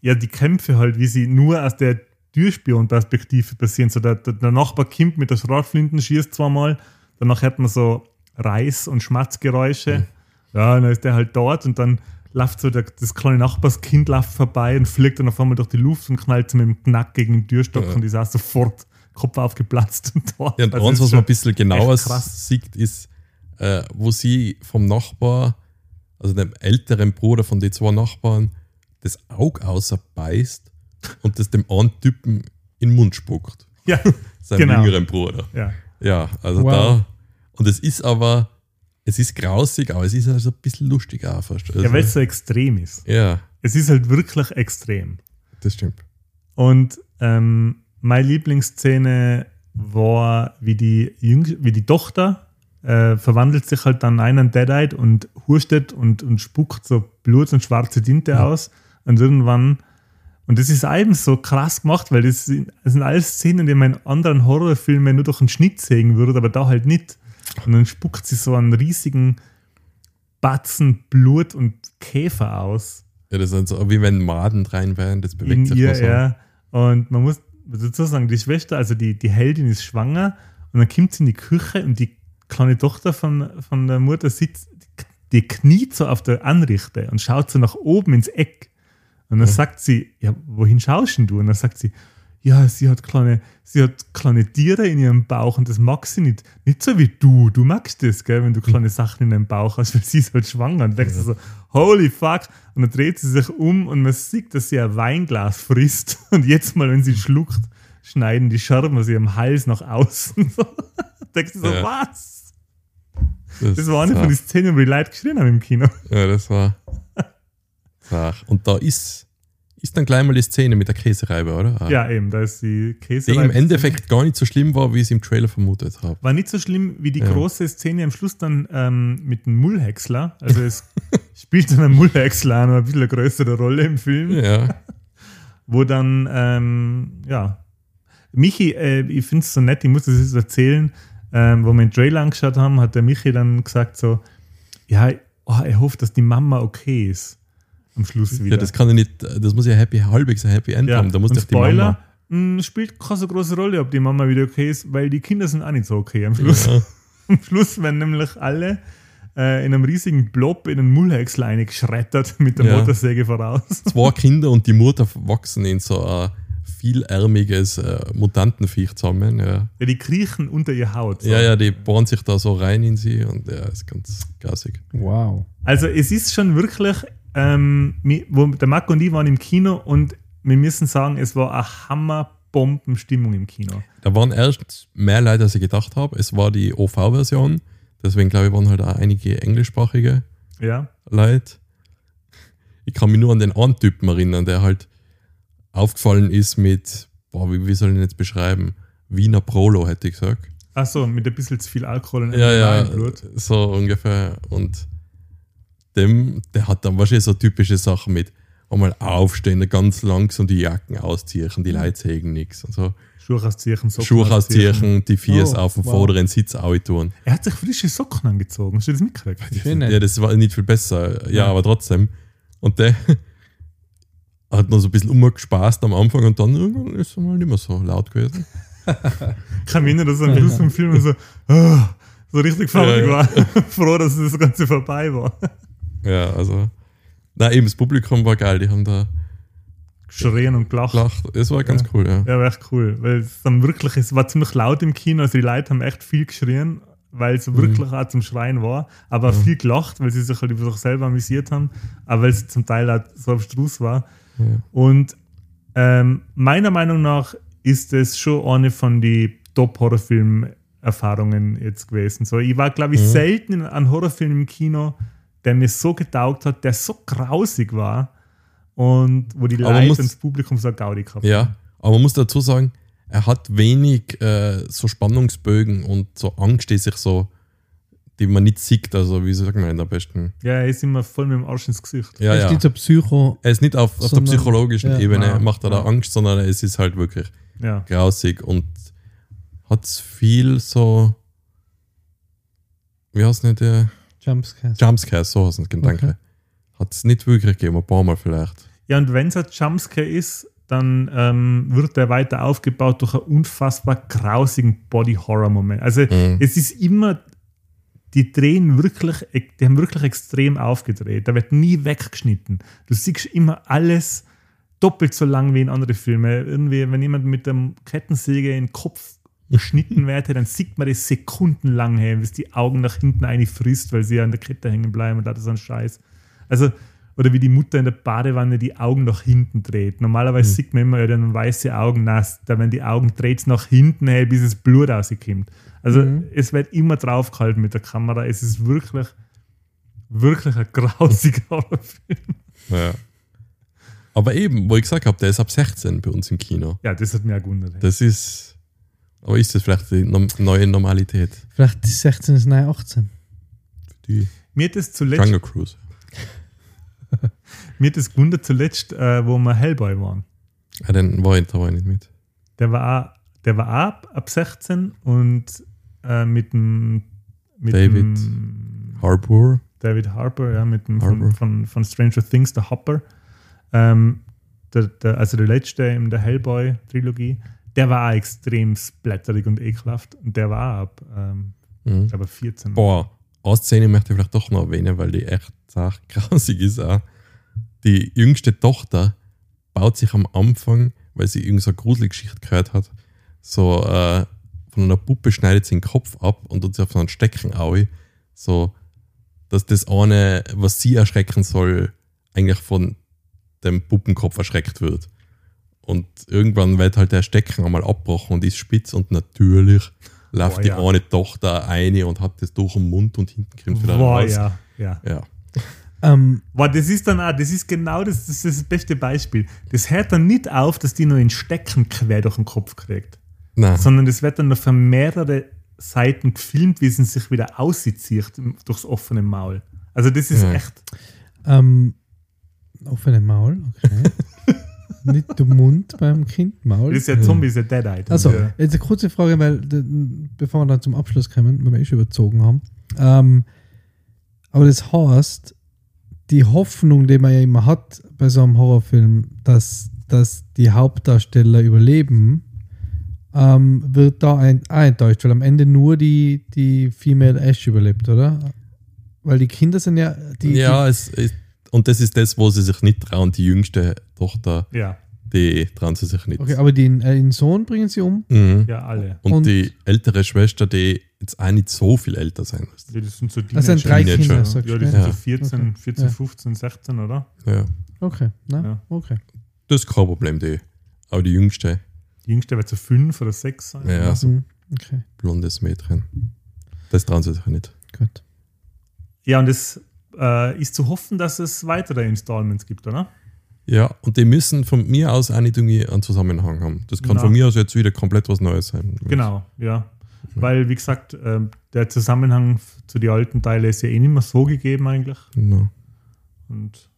ja, die Kämpfe halt, wie sie nur aus der Türspion-Perspektive passieren. So der, der, der Nachbar kommt mit der Schrotflinten, schießt zweimal, danach hört man so Reiß- und Schmatzgeräusche. Mhm. Ja, dann ist der halt dort und dann läuft so der, das kleine Nachbarskind läuft vorbei und fliegt dann auf einmal durch die Luft und knallt so mit dem Knack gegen den Türstock Ja. und ist auch sofort Kopf aufgeplatzt und tot. Ja, und Also eins, was man ein bisschen genauer sieht, ist, äh, wo sie vom Nachbar, also dem älteren Bruder von den zwei Nachbarn, das Auge außerbeißt und das dem einen Typen in den Mund spuckt. Ja, Seinem Genau. jüngeren Bruder. ja. Ja, also Wow. da. Und es ist aber, es ist grausig, aber es ist also ein bisschen lustig auch fast. Also, ja weil es so extrem ist. ja, Es ist halt wirklich extrem. das stimmt. Und ähm, meine Lieblingsszene war, wie die, Jüng wie die Tochter äh, verwandelt sich halt dann in einen Deadite und hustet und, und spuckt so Blut und schwarze Tinte aus. Und irgendwann, und das ist eben so krass gemacht, weil das sind, das sind alles Szenen, die man in anderen Horrorfilmen nur durch einen Schnitt sehen würde, aber da halt nicht. Und dann spuckt sie so einen riesigen Batzen Blut und Käfer aus Ja, das ist so, wie wenn Maden rein wären, das bewegt in sich ihr, so. ja. Und man muss dazu sagen, die Schwester, also die, die Heldin ist schwanger und dann kommt sie in die Küche und die kleine Tochter von, von der Mutter sitzt, die kniet so auf der Anrichte und schaut so nach oben ins Eck. Und dann sagt sie, ja, wohin schaust denn du? Und dann sagt sie, ja, sie hat kleine, sie hat kleine Tiere in ihrem Bauch und das mag sie nicht. Nicht so wie du. Du magst das, gell, wenn du kleine Sachen in deinem Bauch hast, weil sie ist halt schwanger. Und denkst du so, holy fuck. Und dann dreht sie sich um und man sieht, dass sie ein Weinglas frisst. Und jetzt mal, wenn sie schluckt, schneiden die Scherben aus ihrem Hals nach außen. So. denkst du so, Ja. was? Das war eine von den Szenen, wo die Leute geschrien haben im Kino. Ja, das war. Und da ist, ist dann gleich mal die Szene mit der Käsereibe, oder? Ah. Ja, eben, da ist die Käse. Die im Endeffekt gar nicht so schlimm war, wie ich es im Trailer vermutet habe. War nicht so schlimm wie die Ja. große Szene am Schluss dann ähm, mit dem Mullhäcksler. Also es spielt dann ein Mullhäcksler noch ein bisschen eine größere Rolle im Film, Ja, wo dann, ähm, ja, Michi, äh, ich finde es so nett, ich muss das jetzt erzählen, ähm, wo wir den Trailer angeschaut haben, hat der Michi dann gesagt so, ja, oh, er hofft, dass die Mama okay ist. Am Schluss wieder. ja, das kann ja nicht, das muss ja happy, halbwegs ein Happy End haben. Da muss und doch die Mama. mh, spielt keine so große Rolle, ob die Mama wieder okay ist, weil die Kinder sind auch nicht so okay am Schluss. Ja, Am Schluss werden nämlich alle äh, in einem riesigen Blob in einen Mullhäcksler eingeschreddert mit der Ja. Motorsäge voraus. zwei Kinder und die Mutter wachsen in so ein vielärmiges äh, Mutantenviech zusammen. Ja. Ja, die kriechen unter ihr Haut. so. ja, ja, die bohren sich da so rein in sie und ja, ist ganz gassig. Wow. Also es ist schon wirklich, ähm, wo der Marco und ich waren im Kino und wir müssen sagen, es war eine Hammerbombenstimmung im Kino. Da waren erst mehr Leute, als ich gedacht habe. Es war die OV-Version, deswegen glaube ich, waren halt auch einige englischsprachige Ja, Leute. Ich kann mich nur an den einen Typen erinnern, der halt aufgefallen ist mit, boah, wie, wie soll ich ihn jetzt beschreiben? Wiener Prolo, hätte ich gesagt. achso, mit ein bisschen zu viel Alkohol und Ja, ja, Blut. so ungefähr. Und dem, der hat dann wahrscheinlich so typische Sachen mit einmal aufstehen, ganz langsam die Jacken ausziehen, die Leute sägen nichts und so. Schuhe ausziehen, Socken Schuhe ausziehen, die Viers Oh, auf dem wow. vorderen Sitz tun. Er hat sich frische Socken angezogen. Hast du das mitgekriegt? Ja, das war nicht viel besser. Ja, Ja. aber trotzdem. Und der hat noch so ein bisschen umgespaßt am Anfang und dann irgendwann ist er mal nicht mehr so laut gewesen. Ich kann mich erinnern, dass er am Schluss vom Film so, ah, so richtig fertig Ja, war. Froh, dass das Ganze vorbei war. Ja, also. Na eben, das Publikum war geil, die haben da Geschrien und gelacht. gelacht. Es war ganz cool, ja. Ja, war echt cool. Weil es dann wirklich, es war ziemlich laut im Kino, also die Leute haben echt viel geschrien, weil Mhm. es wirklich auch zum Schreien war, aber auch viel gelacht, weil sie sich halt über sich selber amüsiert haben, aber weil es zum Teil auch so abstrus war. Ja. Und ähm, meiner Meinung nach ist es schon eine von den Top-Horrorfilm-Erfahrungen jetzt gewesen. So, ich war, glaube ich, Mhm. selten in einem Horrorfilm im Kino, der mir so getaugt hat, der so grausig war und wo die Leute muss- das Publikum so Gaudi gehabt Ja, aber man muss dazu sagen, er hat wenig äh, so Spannungsbögen und so Angst, die sich so, die man nicht sieht. Also, wie sagt man denn am besten? Ja, er ist immer voll mit dem Arsch ins Gesicht. Ja, es ja. gibt so Psycho. Er ist nicht auf, auf der psychologischen ja. Ebene, Ja. macht er da. Angst, sondern es ist halt wirklich Ja. grausig und hat viel so, wie heißt nicht der Jumpscares. Jumpscare, so heißt es, danke. Okay. Hat es nicht wirklich gegeben, ein paar Mal vielleicht. Ja, und wenn es ein Jumpscare ist, dann ähm, wird er weiter aufgebaut durch einen unfassbar grausigen Body-Horror-Moment. Also Mhm. es ist immer, die drehen wirklich, die haben wirklich extrem aufgedreht. Da wird nie weggeschnitten. Du siehst immer alles doppelt so lang wie in andere Filme. Irgendwie, wenn jemand mit dem Kettensäge in den Kopf geschnitten wird, dann sieht man das sekundenlang, hey, bis die Augen nach hinten einfrisst, weil sie an der Kette hängen bleiben und das ist ein Scheiß. Also, oder wie die Mutter in der Badewanne die Augen nach hinten dreht. Normalerweise Mhm. sieht man immer ja dann weiße Augen nass, da wenn die Augen dreht nach hinten, hey, bis das Blut rauskommt. Also Mhm. es wird immer draufgehalten mit der Kamera. Es ist wirklich, wirklich ein grausiger Horrorfilm. Ja. Aber eben, wo ich gesagt habe, der ist ab 16 bei uns im Kino. Ja, das hat mich auch gewundert. Das ist. Aber ist das vielleicht die neue Normalität? Vielleicht die 16 ist nahe 18. Die Mir hat das zuletzt, Jungle Cruise. mir hat das gewundert zuletzt, äh, wo wir Hellboy waren. Ah, den war ich, da war ich nicht mit. Der war auch, der war auch ab, ab 16 und äh, mit dem mit David dem Harbour. David Harper, ja, mit dem von, Harbour. von, von Stranger Things, der Hopper. Ähm, der, der, also der letzte in der Hellboy-Trilogie, der war auch extrem splatterig und ekelhaft. Und der war auch ab, ähm, Mhm. ich glaube, 14. Boah, eine Szene möchte ich vielleicht doch noch erwähnen, weil die echt sach grausig ist auch. Die jüngste Tochter baut sich am Anfang, weil sie irgendeine so gruselige Geschichte gehört hat, so äh, von einer Puppe schneidet sie den Kopf ab und tut sie auf so einen Stecken aui, so dass das eine, was sie erschrecken soll, eigentlich von dem Puppenkopf erschreckt wird. Und irgendwann wird halt der Stecken einmal abgebrochen und ist spitz und natürlich läuft Boah, die ja. eine Tochter eine und hat das durch den Mund und hinten kommt wieder Boah, raus. ja, ja. ja. Ähm, Boah, das ist dann auch, das ist genau das, das, ist das beste Beispiel. Das hört dann nicht auf, dass die nur in Stecken quer durch den Kopf kriegt, Nein. sondern das wird dann noch von mehrere Seiten gefilmt, wie sie sich wieder auszieht durchs offene Maul. Also das ist Ja. echt. ähm, offene Maul, okay. Nicht der Mund beim Kind, Maul. Das ist ja Zombie, ist ja Dead-Eyed. Also, äh, jetzt eine kurze Frage, weil bevor wir dann zum Abschluss kommen, weil wir eh schon überzogen haben. Ähm, aber das heißt, die Hoffnung, die man ja immer hat bei so einem Horrorfilm, dass, dass die Hauptdarsteller überleben, ähm, wird da ein, auch enttäuscht, weil am Ende nur die, die Female Ash überlebt, oder? Weil die Kinder sind ja. Die, ja, es ist, und das ist das, wo sie sich nicht trauen. Die jüngste Tochter, ja, die trauen sie sich nicht. Die, okay, aber den, äh, den Sohn bringen sie um. Mhm. ja, alle. Und, Und- die ältere Schwester, die jetzt auch nicht so viel älter sein müsste. Ja, das sind so Das sind drei Teenager. Kinder, Ja, sagst ja, du. die sind Ja. so 14, Okay. 14 Ja. 15, 16, oder? Ja. Okay, na, Ja. okay. Das ist kein Problem, die. Aber die jüngste, Die jüngste wird so 5 oder 6 sein. Ja, so. Mhm, okay, blondes Mädchen. Das trauen sie sich nicht. gut. ja und es äh, ist zu hoffen, dass es weitere Installments gibt, oder? Ja, und die müssen von mir aus auch nicht irgendwie einen Zusammenhang haben. Das kann Na. von mir aus jetzt wieder komplett was Neues sein. Genau, ja. Weil, wie gesagt, ähm, der Zusammenhang zu den alten Teilen ist ja eh nicht mehr so gegeben eigentlich. Genau. Und,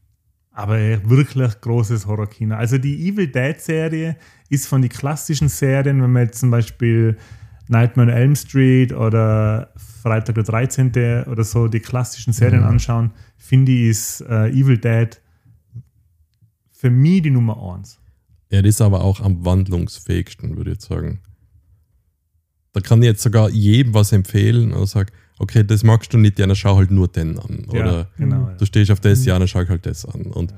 aber wirklich großes Horrorkino. Also die Evil Dead Serie ist von den klassischen Serien, wenn man jetzt zum Beispiel Nightmare on Elm Street oder Freitag der 13. oder so die klassischen Serien Mhm. anschauen, finde ich, ist äh, Evil Dead für mich die Nummer 1. Ja, das ist aber auch am wandlungsfähigsten, würde ich jetzt sagen. Da kann ich jetzt sogar jedem was empfehlen und sage, okay, das magst du nicht, ja, dann schau halt nur den an. Oder ja, genau. du stehst auf das, ja, dann schau halt das an. Und Ja,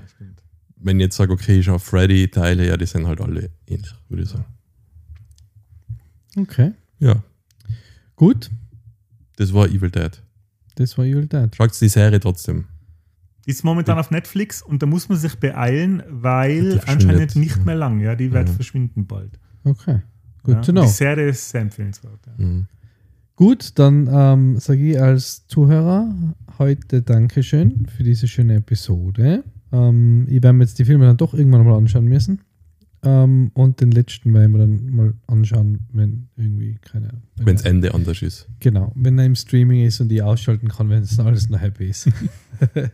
wenn ich jetzt sage, okay, ich schau Freddy-Teile, ja, die sind halt alle ähnlich, würde ich sagen. Okay, Ja, gut. das war Evil Dead. Das war Evil Dead. Schaut die Serie trotzdem. Ist momentan auf Netflix und da muss man sich beeilen, weil anscheinend nicht mehr lang. Ja, die wird Ja. verschwinden bald. Okay, good ja. to know. Die Serie ist sehr empfehlenswert. Ja. Mhm. Gut, dann ähm, sage ich als Zuhörer heute Dankeschön für diese schöne Episode. Ähm, ich werde mir jetzt die Filme dann doch irgendwann mal anschauen müssen. Ähm, und den letzten werden wir dann mal anschauen, wenn irgendwie, keine wenn das er- Ende anders ist. Genau, wenn er im Streaming ist und ich ausschalten kann, wenn es alles noch happy ist. ähm,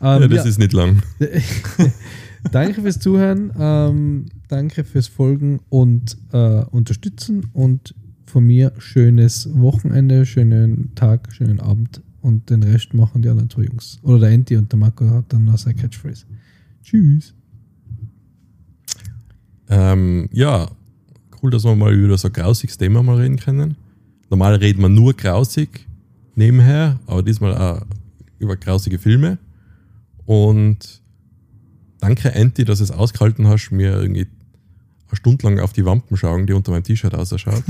ja, das ja. ist nicht lang. danke fürs Zuhören, ähm, danke fürs Folgen und äh, Unterstützen und von mir schönes Wochenende, schönen Tag, schönen Abend und den Rest machen die anderen zwei Jungs. Oder der Enti und der Marco hat dann noch seine Catchphrase. Tschüss. Ähm, ja, cool, dass wir mal über so ein grausiges Thema mal reden können. Normal reden wir nur grausig nebenher, aber diesmal auch über grausige Filme. Und danke, Anti, dass du es ausgehalten hast, mir irgendwie eine Stunde lang auf die Wampen schauen, die unter meinem T-Shirt ausschaut.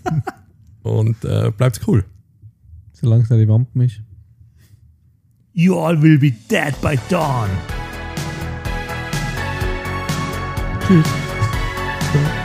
Und äh, bleibt's cool. Solange es nicht die Wampen ist. You all will be dead by dawn. Tschüss.